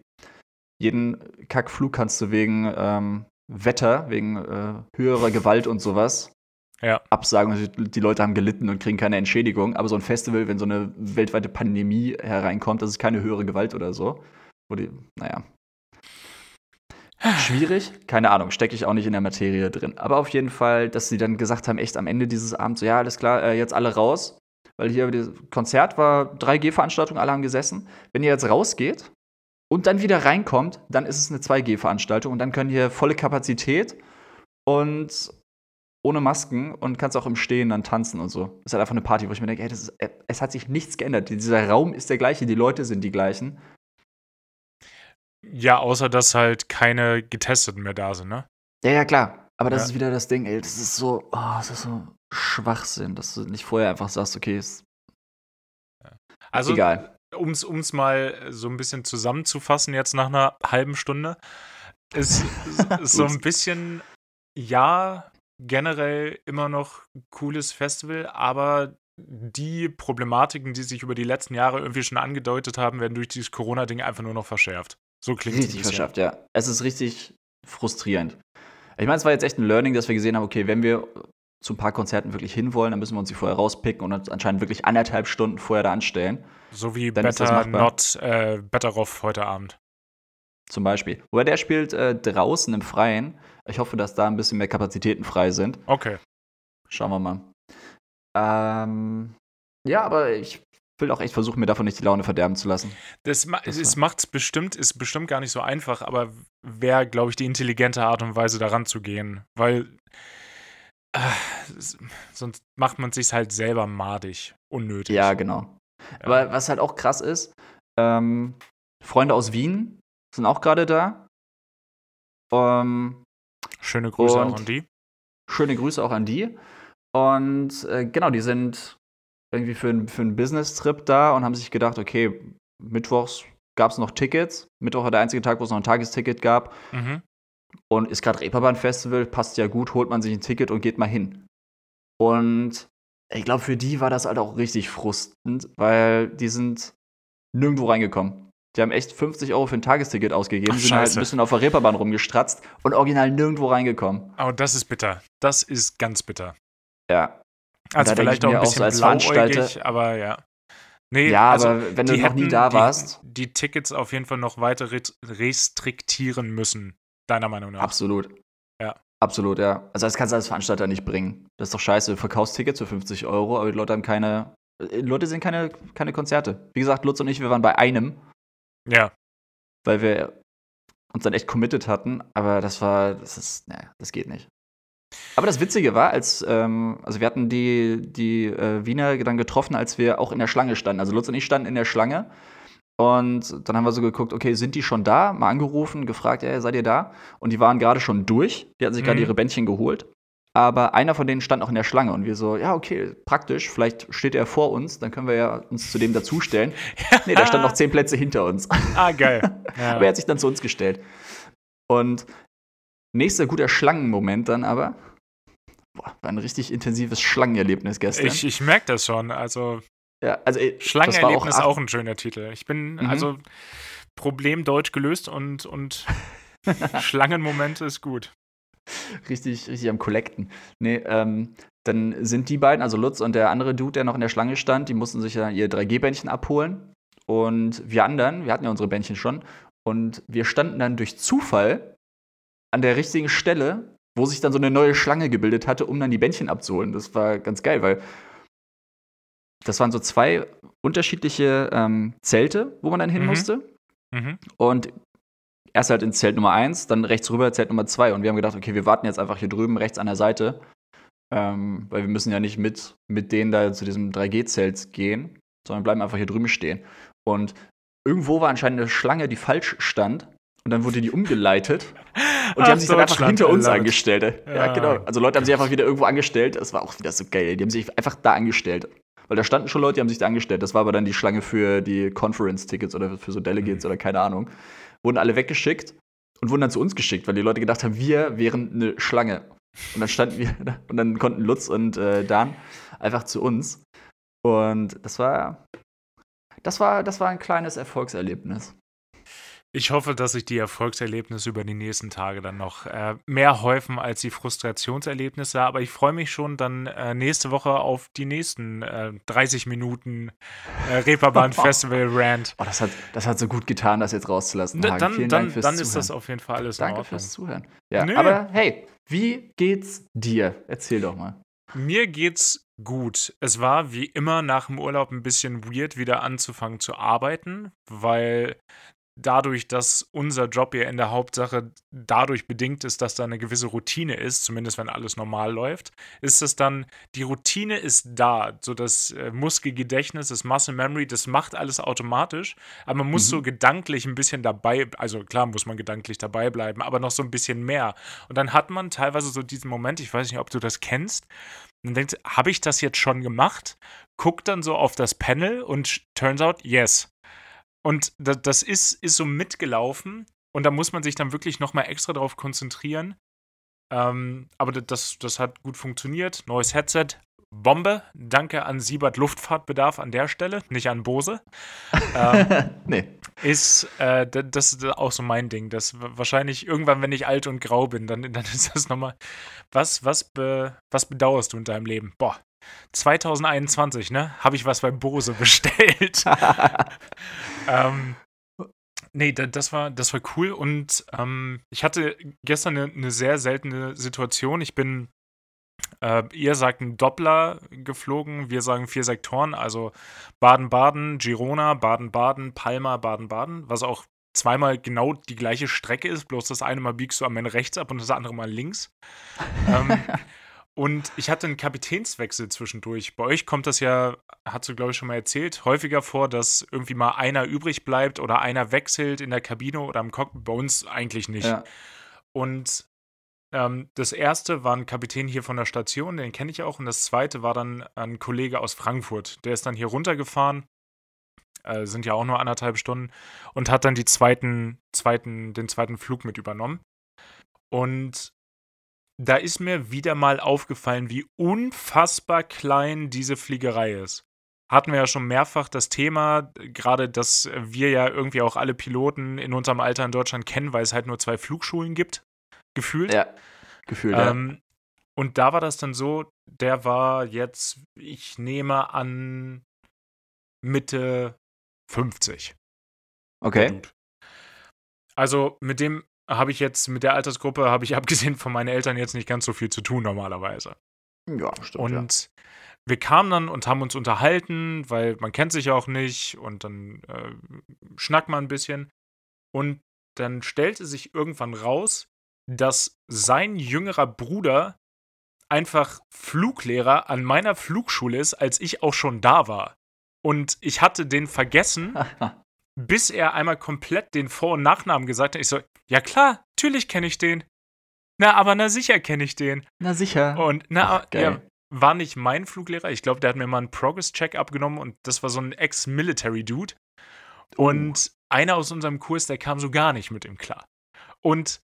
jeden Kackflug kannst du wegen ähm, Wetter, wegen äh, höherer Gewalt und sowas Ja. absagen. Also die- die Leute haben gelitten und kriegen keine Entschädigung. Aber so ein Festival, wenn so eine weltweite Pandemie hereinkommt, das ist keine höhere Gewalt oder so. Wo die, naja. Schwierig, keine Ahnung, stecke ich auch nicht in der Materie drin. Aber auf jeden Fall, dass sie dann gesagt haben, echt am Ende dieses Abends, so, ja, alles klar, äh, jetzt alle raus. Weil hier das Konzert war 3G-Veranstaltung, alle haben gesessen. Wenn ihr jetzt rausgeht und dann wieder reinkommt, dann ist es eine 2G-Veranstaltung und dann können hier volle Kapazität und ohne Masken und kannst auch im Stehen dann tanzen und so. Das ist halt einfach eine Party, wo ich mir denke, ey, ist, äh, es hat sich nichts geändert. Dieser Raum ist der gleiche, die Leute sind die gleichen. Ja, außer dass halt keine Getesteten mehr da sind, ne? Ja, ja, klar. Aber das Ja. ist wieder das Ding, ey, das ist so, oh, das ist so Schwachsinn, dass du nicht vorher einfach sagst, okay, ist Also, egal. um es mal so ein bisschen zusammenzufassen, jetzt nach einer halben Stunde, ist, ist so ein bisschen, ja, generell immer noch cooles Festival, aber die Problematiken, die sich über die letzten Jahre irgendwie schon angedeutet haben, werden durch dieses Corona-Ding einfach nur noch verschärft. So klingt Richtig verschafft, ja. Es ist richtig frustrierend. Ich meine, es war jetzt echt ein Learning, dass wir gesehen haben, okay, wenn wir zu ein paar Konzerten wirklich hinwollen, dann müssen wir uns die vorher rauspicken und uns anscheinend wirklich anderthalb Stunden vorher da anstellen. So wie Dann Better. Not äh, Better Off heute Abend. Zum Beispiel. Wobei der spielt äh, draußen im Freien. Ich hoffe, dass da ein bisschen mehr Kapazitäten frei sind. Okay. Schauen wir mal. Ähm, ja, aber ich will auch echt versuchen, mir davon nicht die Laune verderben zu lassen. Das, ma Das es macht's bestimmt, ist bestimmt gar nicht so einfach, aber wäre, glaube ich, die intelligente Art und Weise, daran zu gehen. Weil äh, sonst macht man sich halt selber madig, unnötig. Ja, genau. Ja. Aber was halt auch krass ist, ähm, Freunde aus Wien sind auch gerade da. Ähm, Schöne Grüße auch an die. schöne Grüße auch an die. Und äh, genau, die sind irgendwie für, ein- für einen Business-Trip da und haben sich gedacht, okay, mittwochs gab es noch Tickets. Mittwoch war der einzige Tag, wo es noch ein Tagesticket gab. Mhm. Und ist gerade Reeperbahn-Festival, passt ja gut, holt man sich ein Ticket und geht mal hin. Und ich glaube, für die war das halt auch richtig frustend, weil die sind nirgendwo reingekommen. Die haben echt 50 Euro für ein Tagesticket ausgegeben, Ach, sind halt scheiße. ein bisschen auf der Reeperbahn rumgestratzt und original nirgendwo reingekommen. Aber das ist bitter. Das ist ganz bitter. Ja. Also vielleicht ich auch ein auch bisschen so als Veranstalter- blauäugig, aber ja. Nee, ja, also aber wenn du die noch nie da die, warst, die Tickets auf jeden Fall noch weiter restriktieren müssen, deiner Meinung nach. absolut. Ja. Absolut, ja. Also das kannst du als Veranstalter nicht bringen. Das ist doch scheiße. Du verkaufst Tickets für 50 Euro, aber die Leute haben keine. äh, Leute sehen keine, keine Konzerte. Wie gesagt, Lutz und ich, wir waren bei einem, Ja, weil wir uns dann echt committed hatten, aber das war, das ist, naja, das geht nicht. Aber das Witzige war, als, ähm, also wir hatten die, die äh, Wiener dann getroffen, als wir auch in der Schlange standen. Also Lutz und ich standen in der Schlange und dann haben wir so geguckt, okay, sind die schon da? Mal angerufen, gefragt, ey, seid ihr da? Und die waren gerade schon durch, die hatten sich gerade Mhm. ihre Bändchen geholt. Aber einer von denen stand noch in der Schlange und wir so, ja, okay, praktisch, vielleicht steht er vor uns, dann können wir ja uns zu dem dazustellen. Nee, der stand noch zehn Plätze hinter uns. ah, geil. Ja. Aber er hat sich dann zu uns gestellt. Und nächster guter Schlangenmoment dann aber, boah, war ein richtig intensives Schlangenerlebnis gestern. ich ich merke das schon. Also, ja, also, Schlangenerlebnis acht- auch, ein schöner Titel. Ich bin, Mhm. also, Problem Deutsch gelöst und, und Schlangenmomente ist gut. richtig, richtig am Collecten. Nee, ähm, dann sind die beiden, also Lutz und der andere Dude, der noch in der Schlange stand, die mussten sich ja ihr 3G-Bändchen abholen. Und wir anderen, wir hatten ja unsere Bändchen schon. Und wir standen dann durch Zufall an der richtigen Stelle, wo sich dann so eine neue Schlange gebildet hatte, um dann die Bändchen abzuholen. Das war ganz geil, weil das waren so zwei unterschiedliche ähm, Zelte, wo man dann hin Mhm. musste. Mhm. Und erst halt ins Zelt Nummer 1, dann rechts rüber Zelt Nummer 2. Und wir haben gedacht, okay, wir warten jetzt einfach hier drüben rechts an der Seite. Ähm, weil wir müssen ja nicht mit, mit denen da zu diesem 3G-Zelt gehen, sondern bleiben einfach hier drüben stehen. Und irgendwo war anscheinend eine Schlange, die falsch stand. Und dann wurde die umgeleitet. Und die haben sich dann einfach hinter uns it. angestellt. Ja, Ja. genau. Also Leute haben sich einfach wieder irgendwo angestellt. Das war auch wieder so geil. Die haben sich einfach da angestellt. Weil da standen schon Leute, die haben sich da angestellt. Das war aber dann die Schlange für die Conference-Tickets oder für so Delegates Mhm. oder keine Ahnung. Wurden alle weggeschickt und wurden dann zu uns geschickt, weil die Leute gedacht haben, wir wären eine Schlange. Und dann standen wir da und dann konnten Lutz und äh, Dan einfach zu uns. Und das war, das war, das war ein kleines Erfolgserlebnis. Ich hoffe, dass sich die Erfolgserlebnisse über die nächsten Tage dann noch äh, mehr häufen als die Frustrationserlebnisse. Aber ich freue mich schon dann äh, nächste Woche auf die nächsten äh, 30 Minuten äh, Reeperbahn Festival Rant. Oh, das hat, das hat so gut getan, das jetzt rauszulassen. Hagen. dann Vielen dann, Dank fürs dann Zuhören. ist das auf jeden Fall alles Danke fürs Zuhören. Ja, Nö. aber hey, wie geht's dir? Erzähl doch mal. Mir geht's gut. Es war wie immer nach dem Urlaub ein bisschen weird, wieder anzufangen zu arbeiten, weil dadurch, dass unser Job ja in der Hauptsache dadurch bedingt ist, dass da eine gewisse Routine ist, zumindest wenn alles normal läuft, ist es dann, die Routine ist da, so das äh, Muskelgedächtnis, das Muscle Memory, das macht alles automatisch, aber man muss Mhm. so gedanklich ein bisschen dabei, also klar muss man gedanklich dabei bleiben, aber noch so ein bisschen mehr. Und dann hat man teilweise so diesen Moment, ich weiß nicht, ob du das kennst, und denkt, habe ich das jetzt schon gemacht? Guckt dann so auf das Panel und turns out, yes. Und das, das ist, ist so mitgelaufen und da muss man sich dann wirklich nochmal extra drauf konzentrieren. Ähm, aber das, das hat gut funktioniert. Neues Headset, Bombe. Danke an Siebert Luftfahrtbedarf an der Stelle, nicht an Bose. ähm, nee. ist, äh, da- das ist auch so mein Ding. Das wahrscheinlich irgendwann, wenn ich alt und grau bin, dann, dann ist das nochmal. Was, was, be, was bedauerst du in deinem Leben? Boah, 2021, ne? Habe ich was bei Bose bestellt. ähm, nee, da, das, war, das war cool und ähm, ich hatte gestern eine, eine sehr seltene Situation. Ich bin, äh, ihr sagt ein Doppler geflogen, wir sagen vier Sektoren, also Baden-Baden, Girona, Baden-Baden, Palma, Baden-Baden, was auch zweimal genau die gleiche Strecke ist, bloß das eine Mal biegst du am Ende rechts ab und das andere Mal links. ähm, und ich hatte einen Kapitänswechsel zwischendurch. Bei euch kommt das ja, hast du glaube ich schon mal erzählt, häufiger vor, dass irgendwie mal einer übrig bleibt oder einer wechselt in der Kabine oder im Cockpit. Bei uns eigentlich nicht. Ja. Und ähm, das erste war ein Kapitän hier von der Station, den kenne ich auch. Und das zweite war dann ein Kollege aus Frankfurt. Der ist dann hier runtergefahren, äh, sind ja auch nur anderthalb Stunden, und hat dann die zweiten, zweiten, den zweiten Flug mit übernommen. Und da ist mir wieder mal aufgefallen, wie unfassbar klein diese Fliegerei ist. Hatten wir ja schon mehrfach das Thema, gerade dass wir ja irgendwie auch alle Piloten in unserem Alter in Deutschland kennen, weil es halt nur zwei Flugschulen gibt, gefühlt. Ja. Gefühlt, Ähm, und da war das dann so, der war jetzt, ich nehme an, Mitte 50. Okay. Also mit dem habe ich jetzt, mit der Altersgruppe habe ich abgesehen von meinen Eltern jetzt nicht ganz so viel zu tun normalerweise. Ja, stimmt. Und ja. wir kamen dann und haben uns unterhalten, weil man kennt sich ja auch nicht und dann äh, schnackt man ein bisschen. Und dann stellte sich irgendwann raus, dass sein jüngerer Bruder einfach Fluglehrer an meiner Flugschule ist, als ich auch schon da war. Und ich hatte den vergessen, bis er einmal komplett den Vor- und Nachnamen gesagt hat. Ich so, ja klar, natürlich kenne ich den. Na, aber na sicher kenne ich den. Na sicher. Und na, Ach, ja, war nicht mein Fluglehrer. Ich glaube, der hat mir mal einen Progress-Check abgenommen und das war so ein Ex-Military-Dude. Und einer aus unserem Kurs, der kam so gar nicht mit ihm klar. Und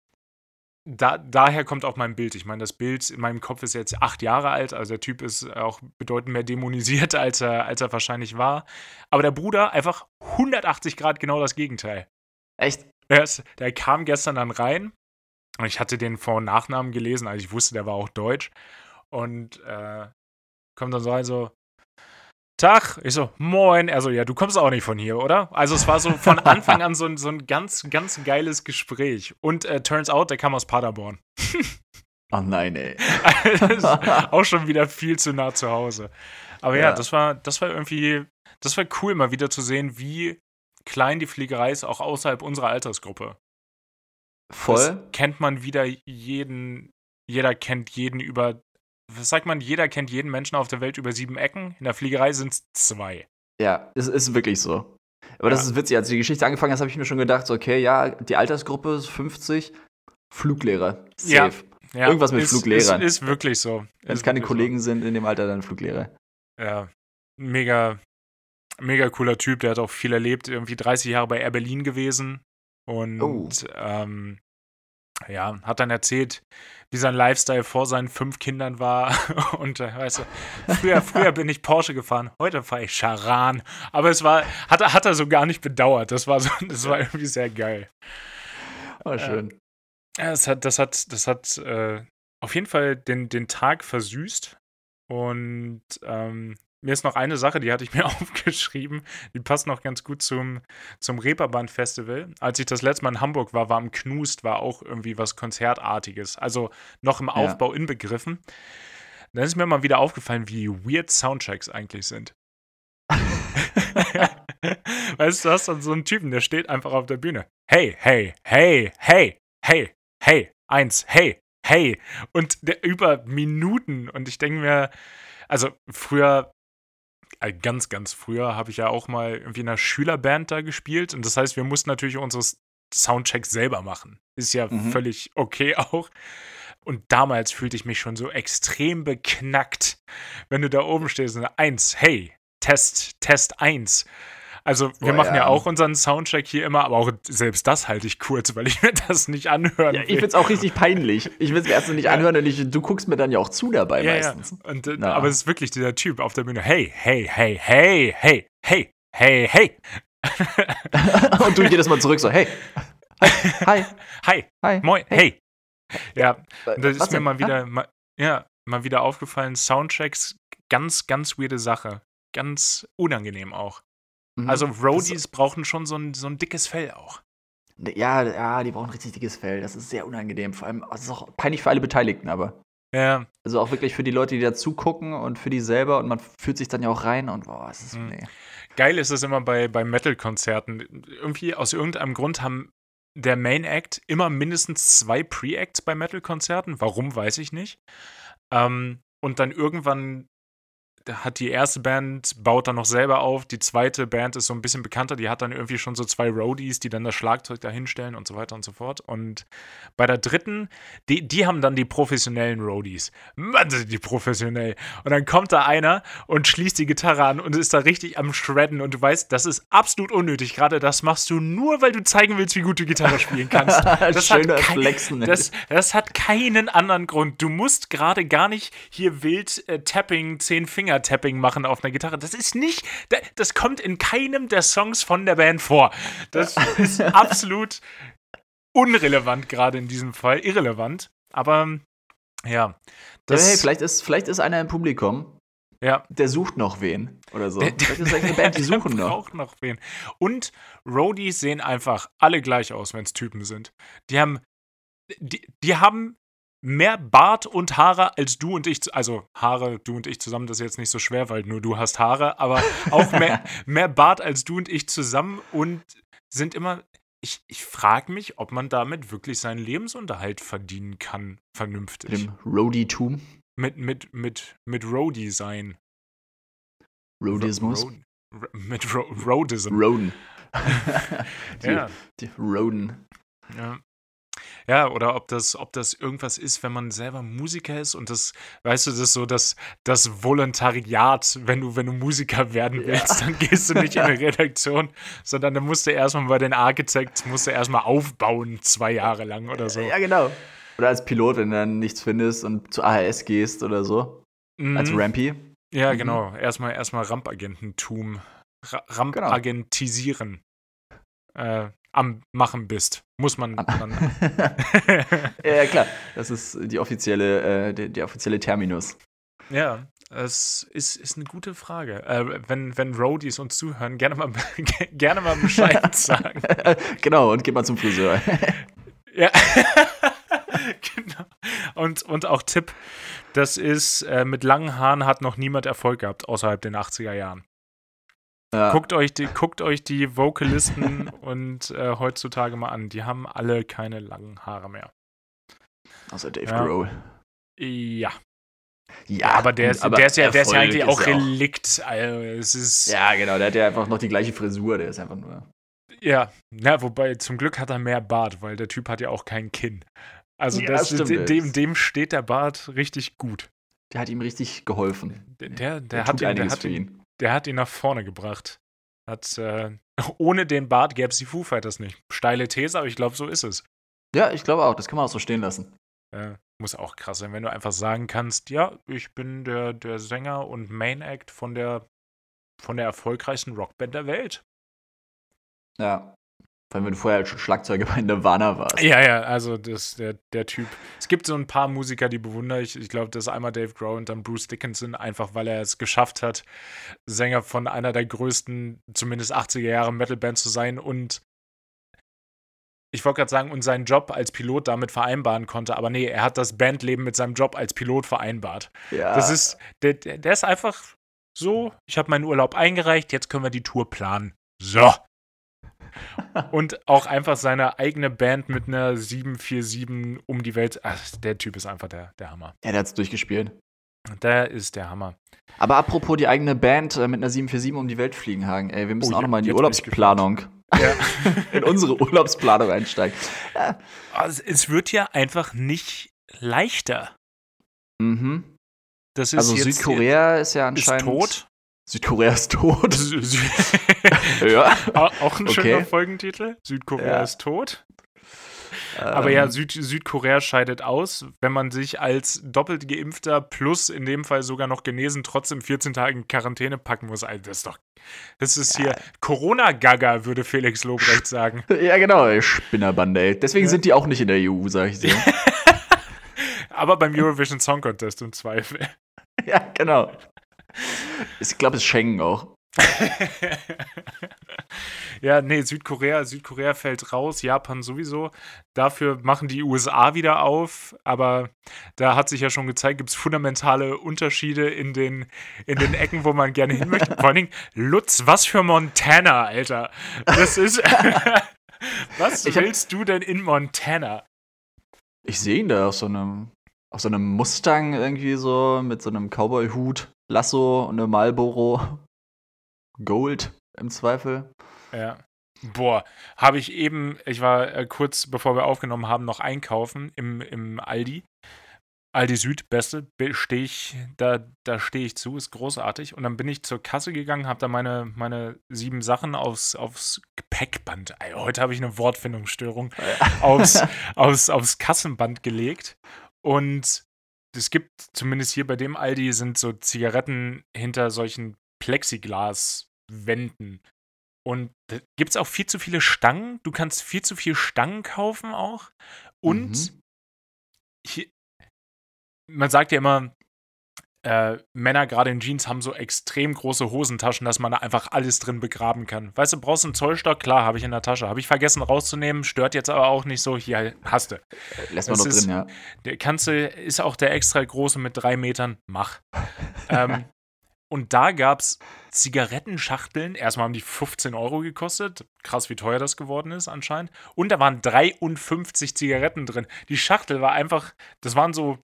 da, daher kommt auch mein Bild. Ich meine, das Bild in meinem Kopf ist jetzt acht Jahre alt, also der Typ ist auch bedeutend mehr dämonisiert, als er, als er wahrscheinlich war. Aber der Bruder einfach 180 Grad genau das Gegenteil. Echt? Der, ist, der kam gestern dann rein und ich hatte den Vor- und Nachnamen gelesen, also ich wusste, der war auch deutsch. Und äh, kommt dann so rein, so, Tag. Ich so, moin. Er so, ja, du kommst auch nicht von hier, oder? Also es war so von Anfang an so ein, so ein ganz, ganz geiles Gespräch. Und äh, turns out, der kam aus Paderborn. Oh nein, ey. Das auch schon wieder viel zu nah zu Hause. Aber ja, Ja. das war, das war irgendwie, das war cool, mal wieder zu sehen, wie klein die Fliegerei ist, auch außerhalb unserer Altersgruppe. Das Voll. kennt man wieder jeden, jeder kennt jeden über, was sagt man, jeder kennt jeden Menschen auf der Welt über sieben Ecken. In der Fliegerei sind es zwei. Ja, es ist wirklich so. Aber das Ja. ist witzig. Als die Geschichte angefangen hat, habe ich mir schon gedacht, so, okay, ja, die Altersgruppe ist 50, Fluglehrer. Ja. Safe. Ja, Irgendwas mit ist, Fluglehrern. Ist, ist wirklich so. Wenn es keine Kollegen sind in dem Alter, dann Fluglehrer. So. Ja, mega, mega cooler Typ. Der hat auch viel erlebt. Irgendwie 30 Jahre bei Air Berlin gewesen. Und Oh. ähm, ja, hat dann erzählt, wie sein Lifestyle vor seinen fünf Kindern war. Und äh, weißt du, früher, früher bin ich Porsche gefahren, heute fahre ich Charan. Aber es war, hat, er- hat er so gar nicht bedauert. Das war so, das war irgendwie sehr geil. Oh, schön. Ja, das hat, das hat, das hat äh, auf jeden Fall den, den Tag versüßt. Und ähm, mir ist noch eine Sache, die hatte ich mir aufgeschrieben, die passt noch ganz gut zum, zum Reeperbahn-Festival. Als ich das letzte Mal in Hamburg war, war am Knust, war auch irgendwie was Konzertartiges. Also noch im Ja. Aufbau inbegriffen. Dann ist mir mal wieder aufgefallen, wie weird Soundchecks eigentlich sind. weißt du, du hast dann so einen Typen, der steht einfach auf der Bühne. Hey, hey, hey, hey, hey, hey, eins, hey, hey. Und der über Minuten. Und ich denke mir, also früher, ganz, ganz früher, habe ich ja auch mal irgendwie in einer Schülerband da gespielt. Und das heißt, wir mussten natürlich unsere Soundchecks selber machen. Ist ja Mhm. völlig okay auch. Und damals fühlte ich mich schon so extrem beknackt, wenn du da oben stehst und eins, hey, Test, Test eins. Also wir Boah, machen ja. ja. auch unseren Soundcheck hier immer, aber auch selbst das halte ich kurz, weil ich mir das nicht anhören Ja, ich will. find's auch richtig peinlich. Ich will es mir erst nicht anhören und ich, du guckst mir dann ja auch zu dabei ja, meistens. Ja. Und, äh, Na. Aber es ist wirklich dieser Typ auf der Bühne. Hey, hey, hey, hey, hey, hey, hey, hey. und du jedes Mal zurück so, hey. Hi. Hi, Hi. moin, hey. Ja, Hi. und das Was ist mir denn? mal wieder, mal, ja, mal wieder aufgefallen. Soundchecks, ganz, ganz weirde Sache. Ganz unangenehm auch. Mhm. Also Roadies brauchen schon so ein, so ein dickes Fell auch. Ja, ja, die brauchen richtig dickes Fell. Das ist sehr unangenehm. Vor allem, es ist auch peinlich für alle Beteiligten, aber. Ja, Also auch wirklich für die Leute, die da zugucken und für die selber und man fühlt sich dann ja auch rein und boah, es ist. Mhm. Nee. Geil ist es immer bei, bei Metal-Konzerten. Irgendwie aus irgendeinem Grund haben der Main Act immer mindestens zwei Pre-Acts bei Metal-Konzerten. Warum, weiß ich nicht. Ähm, und dann irgendwann hat die erste Band, baut dann noch selber auf. Die zweite Band ist so ein bisschen bekannter. Die hat dann irgendwie schon so zwei Roadies, die dann das Schlagzeug da hinstellen und so weiter und so fort. Und bei der dritten, die, die haben dann die professionellen Roadies. Mann, sind die professionell. Und dann kommt da einer und schließt die Gitarre an und ist da richtig am Shredden. Und du weißt, das ist absolut unnötig. Gerade das machst du nur, weil du zeigen willst, wie gut du Gitarre spielen kannst. Das hat, kein, das, das hat keinen anderen Grund. Du musst gerade gar nicht hier wild äh, Tapping, Zehn-Finger-Tapping machen auf einer Gitarre. Das ist nicht, da- das kommt in keinem der Songs von der Band vor. Das ist absolut unrelevant gerade in diesem Fall. Irrelevant. Aber ja, hey, vielleicht ist, vielleicht ist einer im Publikum, Ja. Der sucht noch wen oder so. Der- ist das eine Band, die suchen Der noch. braucht noch wen. Und Roadies sehen einfach alle gleich aus, wenn es Typen sind. Die haben, die, die haben mehr Bart und Haare als du und ich. Also Haare, du und ich zusammen, das ist jetzt nicht so schwer, weil nur du hast Haare, aber auch mehr, mehr Bart als du und ich zusammen und sind immer. Ich, ich frage mich, ob man damit wirklich seinen Lebensunterhalt verdienen kann, vernünftig. Mit dem Roadie-Tum. Mit, mit, mit, mit Roadie sein. Roadismus. Ro- Ro- mit Ro Roadism. Roden. die, Ja. die Roden. Ja. Ja, oder ob das, ob das irgendwas ist, wenn man selber Musiker ist und das, weißt du, das ist so das, das Volontariat, wenn du, wenn du Musiker werden Ja. willst, dann gehst du nicht in eine Redaktion, sondern dann musst du erstmal bei den Architects, musst du erstmal aufbauen, zwei Jahre lang oder so. Ja, genau. Oder als Pilot, wenn du dann nichts findest und zu AHS gehst oder so. Als Mhm. Rampy. Ja, Mhm. genau. Erstmal, erstmal Rampagententum. Ra Genau. Rampagentisieren. Äh, am Machen bist. Muss man dann. ja, klar. Das ist die offizielle, äh, der, der offizielle Terminus. Ja, es ist, ist eine gute Frage. Äh, wenn, wenn Roadies uns zuhören, gerne mal, gerne mal Bescheid sagen. genau, und geht mal zum Friseur. Ja. genau. Und, und auch Tipp: Das ist, äh, mit langen Haaren hat noch niemand Erfolg gehabt, außerhalb den 80er Jahren. Ja. Guckt euch die, guckt euch die Vocalisten und äh, heutzutage mal an. Die haben alle keine langen Haare mehr. Außer Dave Ja. Grohl. Ja, Ja, aber der ist, aber der ist ja, der ist ja eigentlich auch ist ja Relikt. Also, es ist. Ja, genau. Der hat ja einfach noch die gleiche Frisur. Der ist einfach nur. Ja, na, wobei zum Glück hat er mehr Bart, weil der Typ hat ja auch kein Kinn. Also Ja, das, stimmt, dem, dem steht der Bart richtig gut. Der hat ihm richtig geholfen. Der, der, der, hat, ihn, der, hat ihn. Der hat ihn nach vorne gebracht. Hat, äh, ohne den Bart gäbe es die Foo Fighters nicht. Steile These, aber ich glaube, so ist es. Ja, ich glaube auch. Das kann man auch so stehen lassen. Äh, muss auch krass sein, wenn du einfach sagen kannst, ja, ich bin der, der Sänger und Main Act von der, von der erfolgreichsten Rockband der Welt. Ja. Vor allem, wenn du vorher schon Schlagzeuger bei Nirvana warst. Ja, ja, also das, der, der Typ. Es gibt so ein paar Musiker, die bewundere ich. Ich glaube, das ist einmal Dave Grohl und dann Bruce Dickinson, einfach weil er es geschafft hat, Sänger von einer der größten, zumindest 80er Jahre Metalband zu sein und ich wollte gerade sagen, und seinen Job als Pilot damit vereinbaren konnte, aber nee, er hat das Bandleben mit seinem Job als Pilot vereinbart. Ja. Das ist, der der ist einfach so, ich habe meinen Urlaub eingereicht, jetzt können wir die Tour planen. So. Und auch einfach seine eigene Band mit einer 747 um die Welt. Ach, der Typ ist einfach der, der Hammer. Ja, der hat's durchgespielt. Der ist der Hammer. Aber apropos die eigene Band äh, mit einer 747 um die Welt fliegen, Hagen. Ey, wir müssen Oh, auch nochmal in die Urlaubsplanung. Ja. in unsere Urlaubsplanung einsteigen. also, es wird ja einfach nicht leichter. Mhm. Das ist Also jetzt, Südkorea ist ja ist anscheinend. tot. Südkorea ist tot. Ja. auch ein Okay. schöner Folgentitel. Südkorea Ja. ist tot. Aber ja, Ähm, Süd Südkorea scheidet aus, wenn man sich als doppelt geimpfter plus in dem Fall sogar noch genesen trotzdem 14 Tage in Quarantäne packen muss. Alter, das ist doch. Das ist hier Corona-Gaga, würde Felix Lobrecht sagen. Ja, genau, Spinnerbande, ey. Deswegen Ja. sind die auch nicht in der EU, sag ich dir. Aber beim Eurovision Song Contest im Zweifel. ja, genau. Ich glaube, es ist Schengen auch. ja, nee, Südkorea, Südkorea fällt raus, Japan sowieso. Dafür machen die USA wieder auf, aber da hat sich ja schon gezeigt, gibt es fundamentale Unterschiede in den, in den Ecken, wo man gerne hin möchte. Vor allen Dingen, Lutz, was für Montana, Alter. Das ist. was Ich hab- willst du denn in Montana? Ich sehe ihn da auf so einem, auf so einem Mustang irgendwie so, mit so einem Cowboy-Hut, Lasso und einem Marlboro Gold im Zweifel. Ja. Boah, habe ich eben, ich war äh, kurz bevor wir aufgenommen haben, noch einkaufen im, im Aldi. Aldi Süd, beste, stehe ich, da, da stehe ich zu, ist großartig. Und dann bin ich zur Kasse gegangen, habe da meine, meine sieben Sachen aufs, aufs Gepäckband, ey, heute habe ich eine Wortfindungsstörung, aufs, aufs, aufs Kassenband gelegt. Und es gibt, zumindest hier bei dem Aldi, sind so Zigaretten hinter solchen Plexiglaswänden. Und da gibt es auch viel zu viele Stangen. Du kannst viel zu viele Stangen kaufen auch. Und Mhm. hier, man sagt ja immer, äh, Männer gerade in Jeans haben so extrem große Hosentaschen, dass man da einfach alles drin begraben kann. Weißt du, brauchst du einen Zollstock? Klar, habe ich in der Tasche. Habe ich vergessen rauszunehmen, stört jetzt aber auch nicht so. Hier hast du. Lässt man noch drin, ja. Der kannst du, ist auch der extra große mit drei Metern. Mach. ähm, und da gab es Zigarettenschachteln. Erstmal haben die 15 Euro gekostet. Krass, wie teuer das geworden ist anscheinend. Und da waren 53 Zigaretten drin. Die Schachtel war einfach, das waren so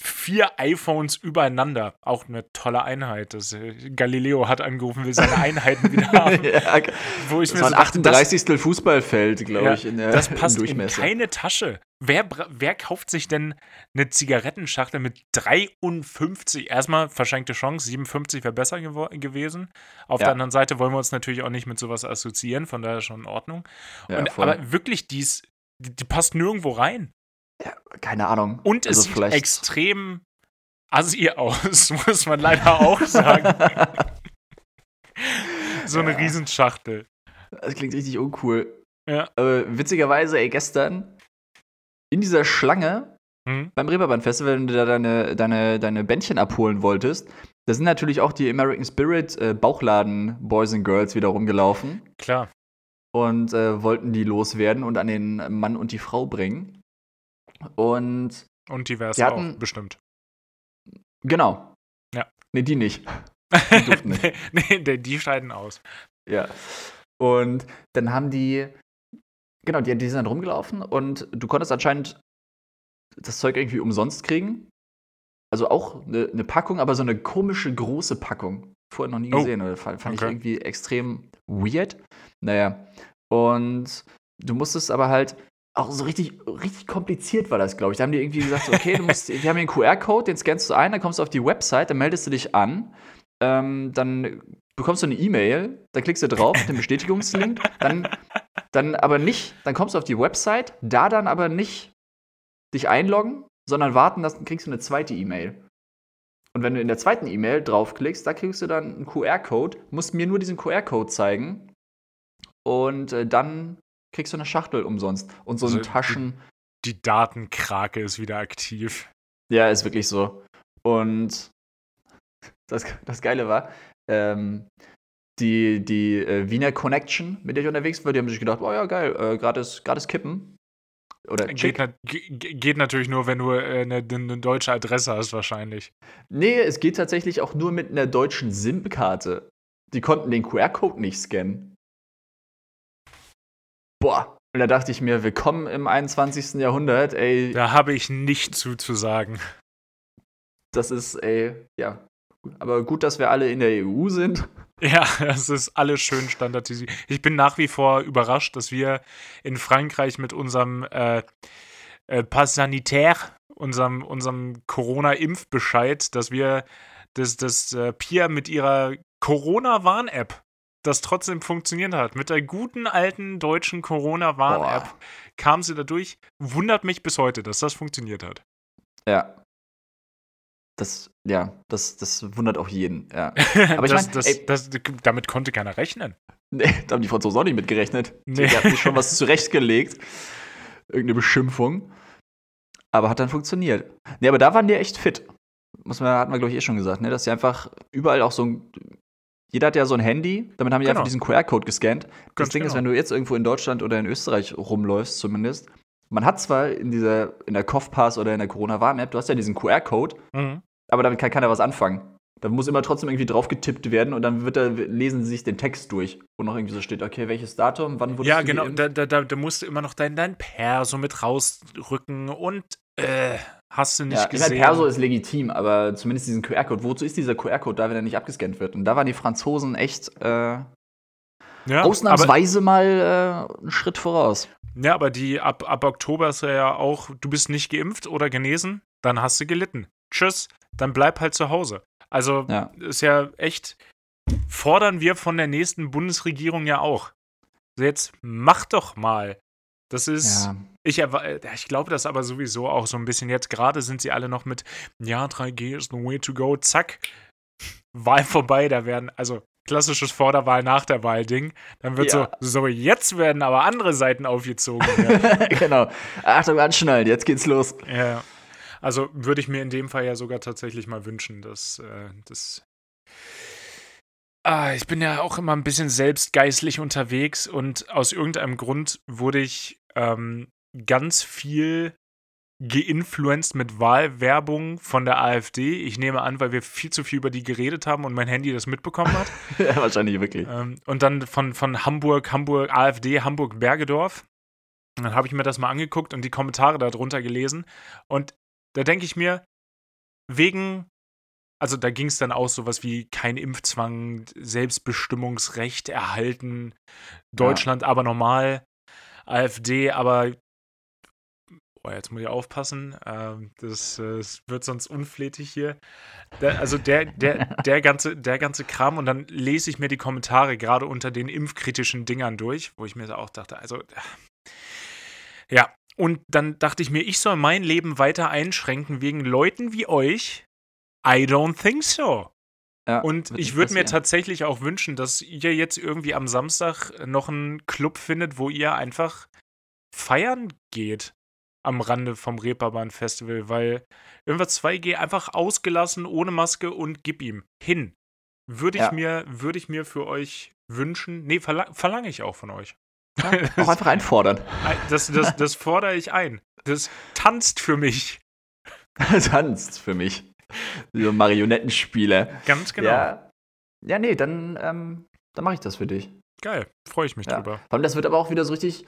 vier iPhones übereinander. Auch eine tolle Einheit. Das, äh, Galileo hat angerufen, will seine Einheiten wieder haben. ja, wo ich das mir war ein so 38. Das, Fußballfeld, glaube ja, ich, in der Das passt in keine Tasche. Wer, wer kauft sich denn eine Zigarettenschachtel mit 53? Erstmal verschenkte Chance, 57 wäre besser gew gewesen. Auf ja. der anderen Seite wollen wir uns natürlich auch nicht mit sowas assoziieren, von daher schon in Ordnung. Und, aber wirklich, dies, die, die passt nirgendwo rein. Ja, keine Ahnung. Und es also sieht vielleicht... extrem assi aus, muss man leider auch sagen. so eine ja. Riesenschachtel. Das klingt richtig uncool. Ja. Aber witzigerweise, ey, gestern in dieser Schlange hm? beim Reeperbahn Festival, wenn du da deine, deine, deine Bändchen abholen wolltest, da sind natürlich auch die American Spirit äh, Bauchladen Boys and Girls wieder rumgelaufen. Klar. Und äh, wollten die loswerden und an den Mann und die Frau bringen. Und. Und diverse hatten, auch, bestimmt. Genau. Ja. Nee, die nicht. Die durften nicht. nee, nee, die scheiden aus. Ja. Und dann haben die. Genau, die, die sind dann rumgelaufen und du konntest anscheinend das Zeug irgendwie umsonst kriegen. Also auch eine, eine Packung, aber so eine komische große Packung. Vorher noch nie oh. gesehen. Oder fand, fand okay. ich irgendwie extrem weird. Naja. Und du musstest aber halt auch so richtig, richtig kompliziert war das, glaube ich. Da haben die irgendwie gesagt, okay, du musst, wir haben hier einen QR-Code, den scannst du ein, dann kommst du auf die Website, dann meldest du dich an, ähm, dann bekommst du eine E-Mail, da klickst du drauf, den Bestätigungslink, dann, dann aber nicht, dann kommst du auf die Website, da dann aber nicht dich einloggen, sondern warten, dann kriegst du eine zweite E-Mail. Und wenn du in der zweiten E-Mail draufklickst, da kriegst du dann einen QR-Code, musst mir nur diesen QR-Code zeigen und äh, dann kriegst du eine Schachtel umsonst. Und so also, Taschen. Die Datenkrake ist wieder aktiv. Ja, ist wirklich so. Und das, das Geile war, ähm, die, die äh, Wiener Connection, mit der ich unterwegs war, die haben sich gedacht, oh ja, geil, äh, gratis, gratis kippen. Oder geht, na, geht, natürlich nur, wenn du äh, eine, eine, deutsche Adresse hast, wahrscheinlich. Nee, es geht tatsächlich auch nur mit einer deutschen SIM-Karte. Die konnten den QR-Code nicht scannen boah. Und da dachte ich mir, willkommen im 21. Jahrhundert, ey. Da habe ich nicht zuzusagen. Das ist, ey, ja. Aber gut, dass wir alle in der EU sind. Ja, es ist alles schön standardisiert. Ich bin nach wie vor überrascht, dass wir in Frankreich mit unserem äh, äh, Pass Sanitaire, unserem, unserem Corona-Impfbescheid, dass wir das, das äh, Pia mit ihrer Corona-Warn-App das trotzdem funktioniert hat. Mit der guten alten deutschen Corona-Warn-App kam sie dadurch. Wundert mich bis heute, dass das funktioniert hat. Ja. Das, ja, das, das wundert auch jeden, ja. Aber ich das, mein, ey, das, damit konnte keiner rechnen. Nee, da haben die Franzosen auch nicht mit gerechnet. Nee. Die haben sich schon was zurechtgelegt. Irgendeine Beschimpfung. Aber hat dann funktioniert. Nee, aber da waren die echt fit. Muss man, hatten wir, glaube ich, eh schon gesagt, ne? Dass sie einfach überall auch so ein jeder hat ja so ein Handy, damit haben die genau. einfach diesen QR-Code gescannt. Das Ding genau. ist, wenn du jetzt irgendwo in Deutschland oder in Österreich rumläufst, zumindest, man hat zwar in dieser, in der Kopfpass oder in der Corona-Warn-App, du hast ja diesen QR-Code, mhm. aber damit kann keiner was anfangen. Da muss immer trotzdem irgendwie drauf getippt werden und dann wird da, lesen sie sich den Text durch, wo noch irgendwie so steht, okay, welches Datum, wann wurde Ja, genau, da, da, da, musst du immer noch dein, dein Perso mit rausrücken und äh, Hast du nicht ja, gesehen? Perso ist legitim, aber zumindest diesen QR-Code. Wozu ist dieser QR-Code da, wenn er nicht abgescannt wird? Und da waren die Franzosen echt äh, ja, ausnahmsweise mal äh, einen Schritt voraus. Ja, aber die ab, ab Oktober ist ja auch, du bist nicht geimpft oder genesen, dann hast du gelitten. Tschüss, dann bleib halt zu Hause. Also ja. ist ja echt, fordern wir von der nächsten Bundesregierung ja auch. Jetzt mach doch mal. Das ist, ja. ich, ich glaube das aber sowieso auch so ein bisschen. Jetzt gerade sind sie alle noch mit, ja, 3G ist the way to go, zack, Wahl vorbei, da werden, also klassisches Vorderwahl nach der Wahl Ding. Dann wird ja. so, so jetzt werden aber andere Seiten aufgezogen. genau. Achtung, anschnallen, jetzt geht's los. Ja. Also würde ich mir in dem Fall ja sogar tatsächlich mal wünschen, dass äh, das. Ah, ich bin ja auch immer ein bisschen selbstgeistlich unterwegs und aus irgendeinem Grund wurde ich ähm, ganz viel geinfluenced mit Wahlwerbung von der AfD. Ich nehme an, weil wir viel zu viel über die geredet haben und mein Handy das mitbekommen hat. ja, wahrscheinlich wirklich. Ähm, und dann von, von Hamburg, Hamburg, AfD, Hamburg, Bergedorf. Und dann habe ich mir das mal angeguckt und die Kommentare darunter gelesen. Und da denke ich mir, wegen, also da ging es dann auch sowas wie kein Impfzwang, Selbstbestimmungsrecht erhalten, Deutschland ja. aber normal, AfD, aber boah, jetzt muss ich aufpassen, ähm, das, das, wird sonst unflätig hier. Der, also der, der, der, ganze, der ganze Kram und dann lese ich mir die Kommentare gerade unter den impfkritischen Dingern durch, wo ich mir auch dachte, also ja, und dann dachte ich mir, ich soll mein Leben weiter einschränken wegen Leuten wie euch. I don't think so. Ja, und ich würde mir tatsächlich auch wünschen, dass ihr jetzt irgendwie am Samstag noch einen Club findet, wo ihr einfach feiern geht am Rande vom Reeperbahn Festival, weil irgendwas 2G einfach ausgelassen, ohne Maske und gib ihm hin. Würde ich, ja. mir, würd ich mir für euch wünschen. Nee, verlang, verlange ich auch von euch. Ja, auch einfach einfordern. Das, das, das fordere ich ein. Das tanzt für mich. tanzt für mich. So Marionettenspiele. Ganz genau. Ja, ja nee, dann, ähm, dann mache ich das für dich. Geil, freue ich mich ja. drüber. Vor allem, das wird aber auch wieder so richtig.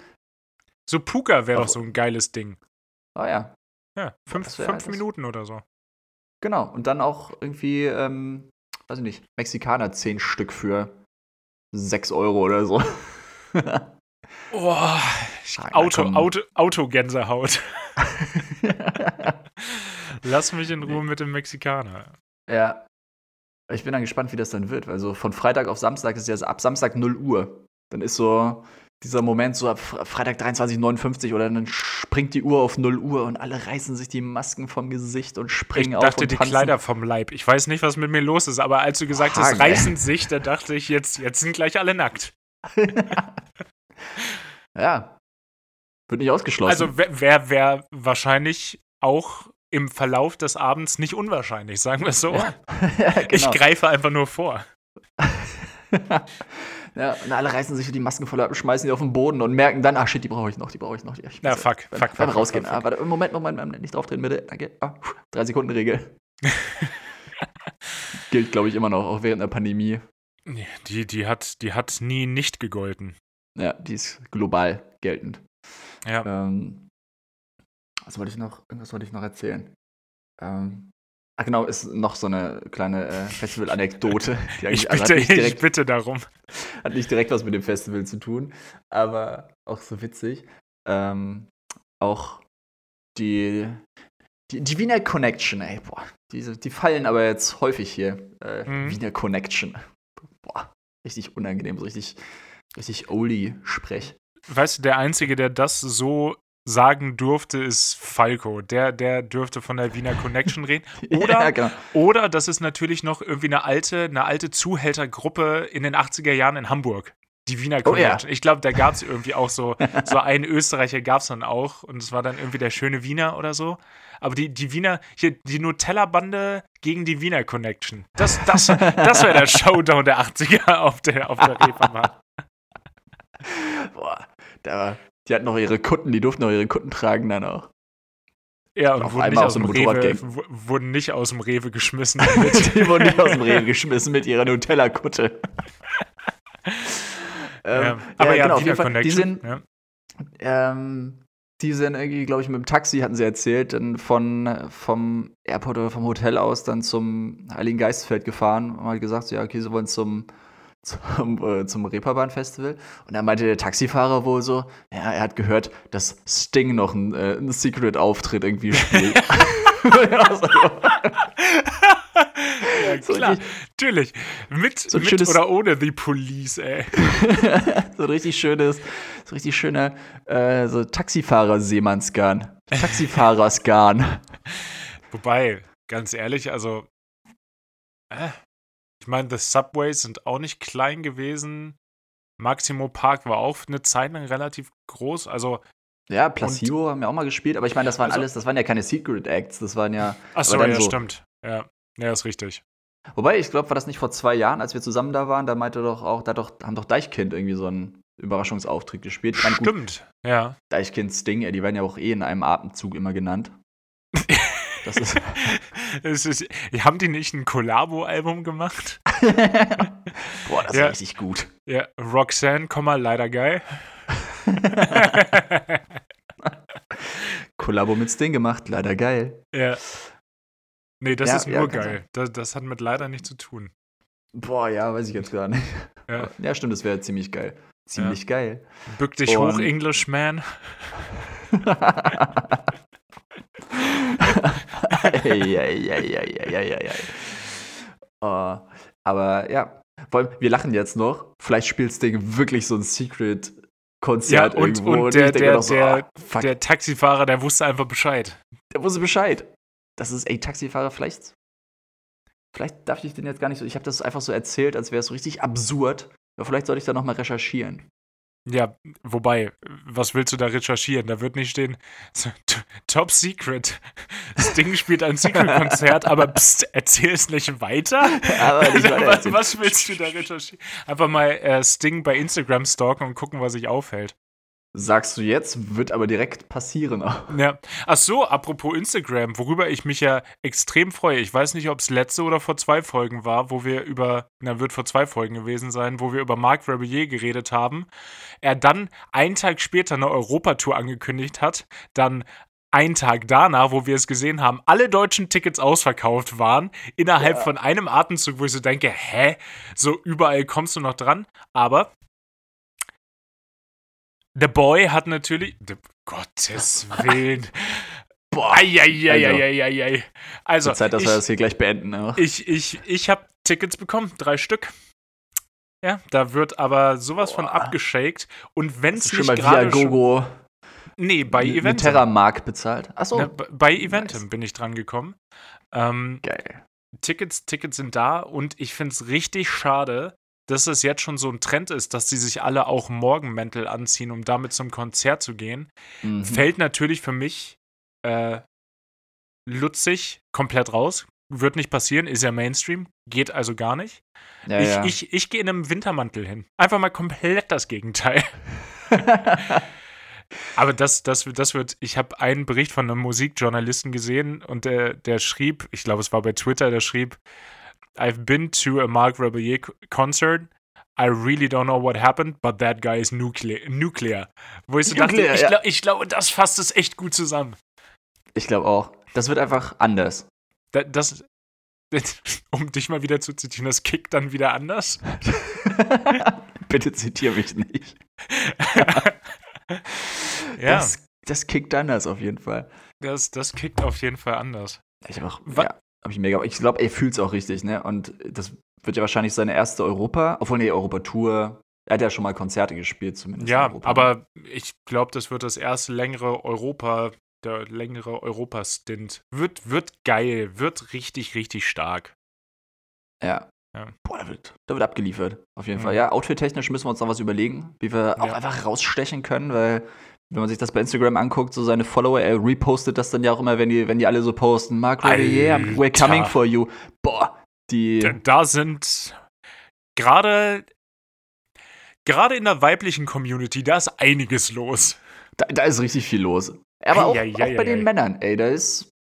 So Puka wäre doch so ein geiles Ding. Oh ja. Ja, fünf, fünf Minuten oder so. Genau, und dann auch irgendwie, ähm, weiß ich nicht, Mexikaner zehn Stück für sechs Euro oder so. Boah, Auto, Auto, Autogänsehaut. Lass mich in Ruhe mit dem Mexikaner. Ja. Ich bin dann gespannt, wie das dann wird. Also von Freitag auf Samstag ist ja ab Samstag 0 Uhr. Dann ist so dieser Moment so ab Freitag 23.59 oder dann springt die Uhr auf 0 Uhr und alle reißen sich die Masken vom Gesicht und springen ich auf. Ich dachte, die Kleider vom Leib. Ich weiß nicht, was mit mir los ist, aber als du gesagt hast, reißen sich, da dachte ich, jetzt, jetzt sind gleich alle nackt. ja. Wird nicht ausgeschlossen. Also wäre wär wahrscheinlich auch im Verlauf des Abends nicht unwahrscheinlich, sagen wir es so. Ja. ja, genau. Ich greife einfach nur vor. Ja, und alle reißen sich die Masken voll ab, schmeißen die auf den Boden und merken dann, ach shit, die brauche ich noch, die brauche ich noch. Ich ja, fuck, fuck, fuck, fuck. rausgehen. Fuck, fuck. Ah, warte, Moment, Moment, Moment, nicht draufdrehen, bitte. Danke. Ah, drei Sekunden Regel. Gilt, glaube ich, immer noch, auch während der Pandemie. Die, die, hat, die hat nie nicht gegolten. Ja, die ist global geltend. Ja. Ähm, was wollte ich noch, irgendwas wollte ich noch erzählen. Ähm, Ach genau, ist noch so eine kleine äh, Festival-Anekdote. ich, also bitte, ich bitte darum. Hat nicht direkt was mit dem Festival zu tun, aber auch so witzig. Ähm, auch die, die, die, Wiener Connection, ey, boah, diese, die fallen aber jetzt häufig hier. Äh, mhm. Wiener Connection. Boah, richtig unangenehm, so richtig, richtig oldie-Sprech. Weißt du, der Einzige, der das so sagen durfte, ist Falco. Der, der dürfte von der Wiener Connection reden. Oder, ja, genau. oder das ist natürlich noch irgendwie eine alte, eine alte Zuhältergruppe in den 80er Jahren in Hamburg. Die Wiener Connection. Oh, ja. Ich glaube, da gab es irgendwie auch so, so einen Österreicher gab es dann auch. Und es war dann irgendwie der schöne Wiener oder so. Aber die, die Wiener, hier, die Nutella-Bande gegen die Wiener Connection. Das, das, das wäre der Showdown der 80er auf der, auf der Reeperbahn. Boah, da, die hatten noch ihre Kutten, die durften noch ihre Kutten tragen dann auch. Ja, und, wurden, nicht aus dem Rewe, wurden nicht aus dem Rewe geschmissen. die wurden nicht aus dem Rewe geschmissen mit ihrer Nutella-Kutte. ähm, ja, aber ja, genau, auf jeden Fall, die sind, ja. ähm, die sind irgendwie, glaube ich, mit dem Taxi, hatten sie erzählt, dann von, vom Airport oder vom Hotel aus dann zum Heiligen Geistfeld gefahren und halt gesagt, ja, okay, sie wollen zum zum, äh, zum Reeperbahn-Festival. Und da meinte der Taxifahrer wohl so, ja, er hat gehört, dass Sting noch einen, äh, einen Secret-Auftritt irgendwie spielt. ja, so klar, richtig, natürlich. Mit, so mit schönes, oder ohne The Police, ey. so ein richtig schönes, so richtig schöner äh, so Taxifahrer-Seemannsgarn. Taxifahrer-Skan. Wobei, ganz ehrlich, also äh, ich meine, The Subways sind auch nicht klein gewesen. Maximo Park war auch eine Zeit lang relativ groß. Also Ja, Placebo und, haben wir auch mal gespielt, aber ich meine, das waren also, alles, das waren ja keine Secret Acts, das waren ja. Ach so, ja, so, stimmt. Ja, ja, ist richtig. Wobei, ich glaube, war das nicht vor zwei Jahren, als wir zusammen da waren, da meinte doch auch, da doch, haben doch Deichkind irgendwie so einen Überraschungsauftritt gespielt. Meine, Stimmt, gut, ja. Deichkind Sting, die werden ja auch eh in einem Atemzug immer genannt. Das ist. ist haben die nicht ein Kollabo-Album gemacht? Boah, das ja. ist richtig gut. Ja, Roxanne, leider geil. Kollabo mit Sting gemacht, leider geil. Ja. Nee, das ja, ist nur ja, geil. Das, das, hat mit leider nichts zu tun. Boah, ja, weiß ich jetzt gar nicht. Ja, ja stimmt, das wäre ziemlich geil. Ziemlich geil. Bück dich Und hoch, Englishman. Oh, aber ja, vor allem, wir lachen jetzt noch. Vielleicht spielt Sting wirklich so ein Secret-Konzert ja, und, irgendwo. Und, und der, der, so, der, oh, der Taxifahrer, der wusste einfach Bescheid. Der wusste Bescheid. Das ist, ey, Taxifahrer, vielleicht Vielleicht darf ich den jetzt gar nicht so. Ich habe das einfach so erzählt, als wäre es so richtig absurd. Aber vielleicht sollte ich da nochmal recherchieren. Ja, wobei, was willst du da recherchieren? Da wird nicht stehen, Top Secret. Sting spielt ein Secret-Konzert, aber pst, erzähl es nicht weiter. Aber was, was, willst du da recherchieren? Einfach mal äh, Sting bei Instagram stalken und gucken, was sich aufhält. Sagst du jetzt, wird aber direkt passieren. Ja. Ach so, apropos Instagram, worüber ich mich ja extrem freue. Ich weiß nicht, ob es letzte oder vor zwei Folgen war, wo wir über, na, wird vor zwei Folgen gewesen sein, wo wir über Marc Rebillier geredet haben. Er dann einen Tag später eine Europatour angekündigt hat, dann einen Tag danach, wo wir es gesehen haben, alle deutschen Tickets ausverkauft waren, innerhalb ja. von einem Atemzug, wo ich so denke, hä? So überall kommst du noch dran. Aber The Boy hat natürlich. The, Gottes Willen. Boah, eieieiei. Also, Zeit, dass ich, wir das hier gleich beenden. Ja. Ich, ich, ich habe Tickets bekommen, drei Stück. Ja, da wird aber sowas Boah. von abgeschakt. Und wenn es nicht gerade Gogo Nee, bei Eventem. Mit Terramark bezahlt. Achso. Na, bei Eventem nice. bin ich dran gekommen. Ähm, Geil. Tickets, Tickets sind da und ich finde es richtig schade, dass es jetzt schon so ein Trend ist, dass sie sich alle auch Morgenmäntel anziehen, um damit zum Konzert zu gehen, mhm. fällt natürlich für mich äh, Lutzig komplett raus. Wird nicht passieren, ist ja Mainstream, geht also gar nicht. Ja, ich, ja. ich, ich gehe in einem Wintermantel hin. Einfach mal komplett das Gegenteil. Aber das, das, das wird, ich habe einen Bericht von einem Musikjournalisten gesehen und der, der schrieb, ich glaube, es war bei Twitter, der schrieb, I've been to a Mark Rebellier concert. I really don't know what happened, but that guy is nuclear. nuclear. Wo ich so nuclear, dachte, ich, ja. glaub, glaube, das fasst es echt gut zusammen. Ich glaube auch. Das wird einfach anders. Da, das, um dich mal wieder zu zitieren, das kickt dann wieder anders. Bitte zitiere mich nicht. ja. Das, das kickt anders auf jeden Fall. Das, das kickt auf jeden Fall anders. Ich auch, ja. Hab ich mega. Ich glaube, er fühlt es auch richtig, ne? Und das wird ja wahrscheinlich seine erste Europa, obwohl nee, Europatour. Er hat ja schon mal Konzerte gespielt, zumindest. Ja, aber ich glaube, das wird das erste längere Europa, der längere Europa-Stint. Wird, wird geil, wird richtig, richtig stark. Ja. ja. Boah, da wird, da wird abgeliefert. Auf jeden mhm. Fall. Ja, outfit-technisch müssen wir uns noch was überlegen, wie wir auch einfach rausstechen können, weil wenn man sich das bei Instagram anguckt, so seine Follower, er repostet das dann ja auch immer, wenn die, wenn die alle so posten, Mark yeah, we're coming for you. Boah, die. Da, da sind gerade gerade in der weiblichen Community, da ist einiges los. Da, da ist richtig viel los. Aber auch, ei, ei, auch bei den Männern, ey, da ist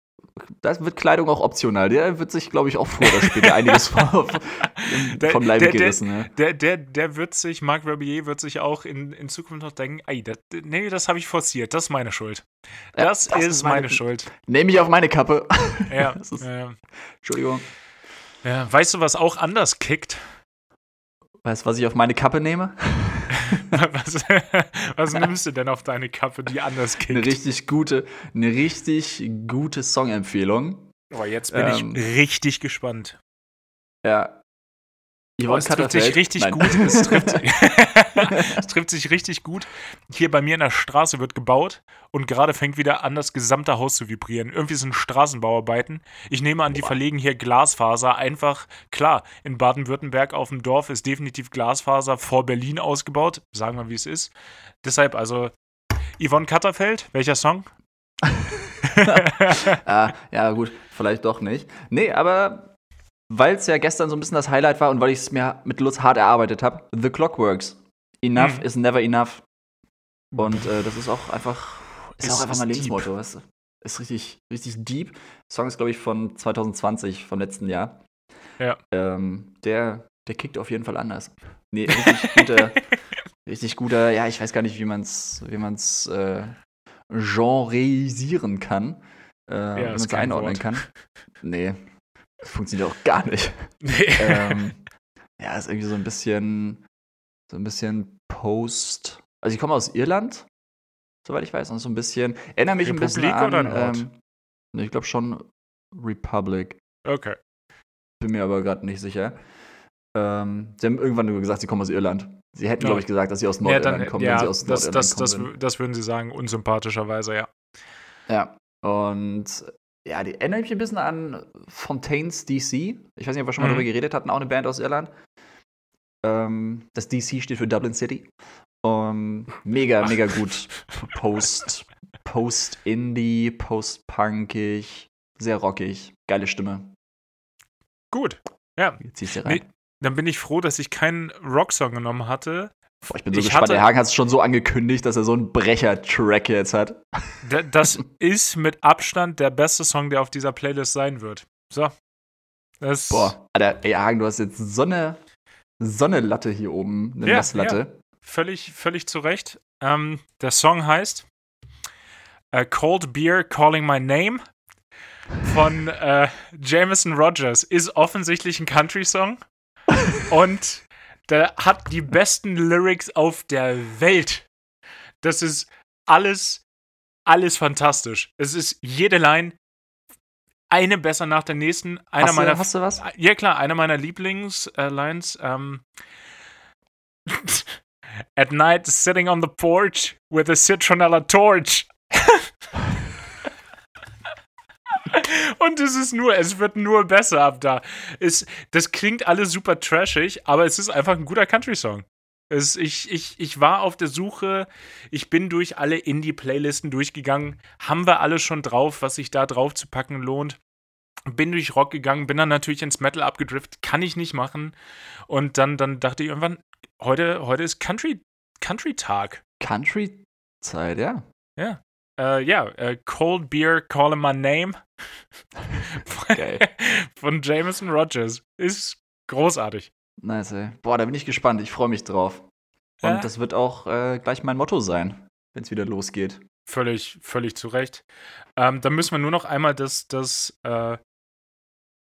da wird Kleidung auch optional. Der wird sich, glaube ich, auch früher oder später einiges vom, vom Leib der, gerissen. Der, der, der, der, wird sich, Marc Rabier wird sich auch in, in Zukunft noch denken, ey, das, nee, das habe ich forciert, das ist meine Schuld. Das, ja, das ist, ist meine, meine Schuld. Nehme ich auf meine Kappe. Ja. ist, äh, Entschuldigung. Ja, weißt du, was auch anders kickt? Weißt du, was ich auf meine Kappe nehme? Was, was, nimmst du denn auf deine Kappe, die anders kickt? Eine richtig gute, eine richtig gute Songempfehlung. Oh, jetzt bin ähm, ich richtig gespannt. Ja, Oh, es trifft sich richtig Nein. gut. Es trifft, es trifft, sich richtig gut. Hier bei mir in der Straße wird gebaut und gerade fängt wieder an, das gesamte Haus zu vibrieren. Irgendwie sind Straßenbauarbeiten. Ich nehme an, die verlegen hier Glasfaser. Einfach, klar, in Baden-Württemberg auf dem Dorf ist definitiv Glasfaser vor Berlin ausgebaut. Sagen wir, wie es ist. Deshalb, also, Yvonne Katterfeld, welcher Song? ah, ja, gut, vielleicht doch nicht. Nee, aber weil es ja gestern so ein bisschen das Highlight war und weil ich es mir mit Lutz hart erarbeitet habe, The Clockworks. Enough mhm. is never enough. Und äh, das ist auch einfach, ist, ist auch einfach mein Lebensmotto, weißt du? Ist richtig, richtig deep. Song ist, glaube ich, von 2020, vom letzten Jahr. Ja. Ähm, der, der kickt auf jeden Fall anders. Nee, richtig guter, richtig guter, ja, ich weiß gar nicht, wie man es wie man's, äh, genreisieren kann. Äh, ja, wie man es einordnen Wort. kann. Nee, funktioniert auch gar nicht. Nee. Ähm, ja, ist irgendwie so ein bisschen, so ein bisschen Post. Also ich komme aus Irland, soweit ich weiß, und so ein bisschen. Erinnere mich Republik ein bisschen an. Oder Nord? Ähm, ich glaube schon Republic. Okay. Bin mir aber gerade nicht sicher. Ähm, sie haben irgendwann nur gesagt, sie kommen aus Irland. Sie hätten, ja. glaube ich, gesagt, dass sie aus Nordirland ja, kommen, ja, wenn sie aus das, Nordirland das, kommen. Das, das würden sie sagen, unsympathischerweise, ja. Ja. Und ja, die erinnert mich ein bisschen an Fontaines DC. Ich weiß nicht, ob wir schon mal mhm. darüber geredet hatten, auch eine Band aus Irland. Ähm, das DC steht für Dublin City. Um, mega, mega gut. Post, Post-Indie, Post-Punkig, sehr rockig, geile Stimme. Gut. Ja. Jetzt ziehst du rein. Nee, dann bin ich froh, dass ich keinen Rocksong genommen hatte. Boah, ich bin so ich gespannt. Hatte, der Hagen hat es schon so angekündigt, dass er so einen Brecher-Track jetzt hat. Das ist mit Abstand der beste Song, der auf dieser Playlist sein wird. So. Das Boah, Alter, ey, Hagen, du hast jetzt so eine, so eine Latte hier oben, eine ja, Nasslatte. Ja. Völlig, völlig zu Recht. Ähm, der Song heißt uh, Cold Beer Calling My Name von äh, Jameson Rogers. Ist offensichtlich ein Country-Song. Und der hat die besten Lyrics auf der Welt. Das ist alles, alles fantastisch. Es ist jede Line eine besser nach der nächsten. Einer hast, meiner, du, hast du was? Ja, klar, einer meiner Lieblingslines. Äh, ähm, At night, sitting on the porch with a citronella torch. Und es ist nur, es wird nur besser ab da. Es, das klingt alles super trashig, aber es ist einfach ein guter Country-Song. ich, ich, ich war auf der Suche, ich bin durch alle Indie-Playlisten durchgegangen. Haben wir alle schon drauf, was sich da drauf zu packen lohnt? Bin durch Rock gegangen, bin dann natürlich ins Metal abgedriftet, kann ich nicht machen. Und dann, dann dachte ich irgendwann, heute, heute ist Country, Country-Tag. Country-Zeit, ja. Ja. Äh, ja, äh, Cold Beer, Call Him My Name. Von Jameson Rogers. Ist großartig. Nice, ey. Boah, da bin ich gespannt. Ich freue mich drauf. Und ja. das wird auch äh, gleich mein Motto sein, wenn es wieder losgeht. Völlig, völlig zu Recht. Ähm, dann müssen wir nur noch einmal das, das äh,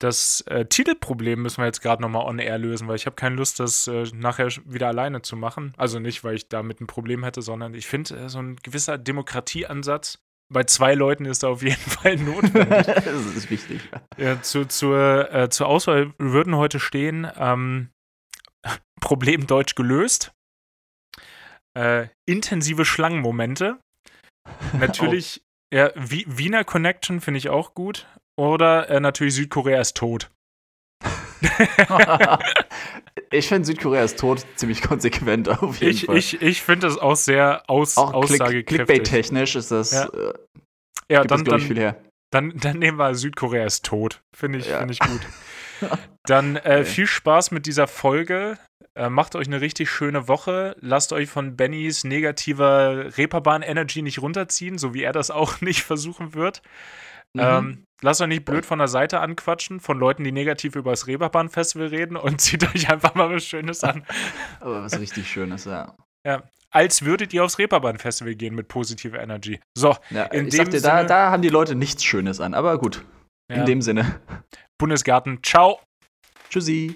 das äh, Titelproblem müssen wir jetzt gerade nochmal on air lösen, weil ich habe keine Lust, das äh, nachher wieder alleine zu machen. Also nicht, weil ich damit ein Problem hätte, sondern ich finde, äh, so ein gewisser Demokratieansatz bei zwei Leuten ist da auf jeden Fall notwendig. das ist wichtig. Ja, zu, zur, äh, zur Auswahl würden heute stehen: ähm, Problem Deutsch gelöst, äh, intensive Schlangenmomente, natürlich. Oh. Ja, Wiener Connection finde ich auch gut. Oder äh, natürlich Südkorea ist tot. ich finde Südkorea ist tot ziemlich konsequent auf jeden ich, Fall. Ich, ich finde das auch sehr aus, auch aussagekräftig. Clickbait-technisch ist das. Ja, äh, ja dann, das, dann, viel her. Dann, dann nehmen wir Südkorea ist tot. Finde ich, ja. Find ich gut. Dann äh, viel Spaß mit dieser Folge. Äh, macht euch eine richtig schöne Woche. Lasst euch von Bennys negativer Reeperbahn-Energy nicht runterziehen, so wie er das auch nicht versuchen wird. Mhm. Ähm, lasst euch nicht blöd von der Seite anquatschen, von Leuten, die negativ über das Reeperbahn-Festival reden und zieht euch einfach mal was Schönes an. Aber was richtig Schönes, ja. Ja, als würdet ihr aufs Reeperbahn-Festival gehen mit positiver Energy. So, ja, in ich dem dir, Sinne, da, da haben die Leute nichts Schönes an, aber gut. Ja. In dem Sinne. Bundesgarten, ciao. Tschüssi.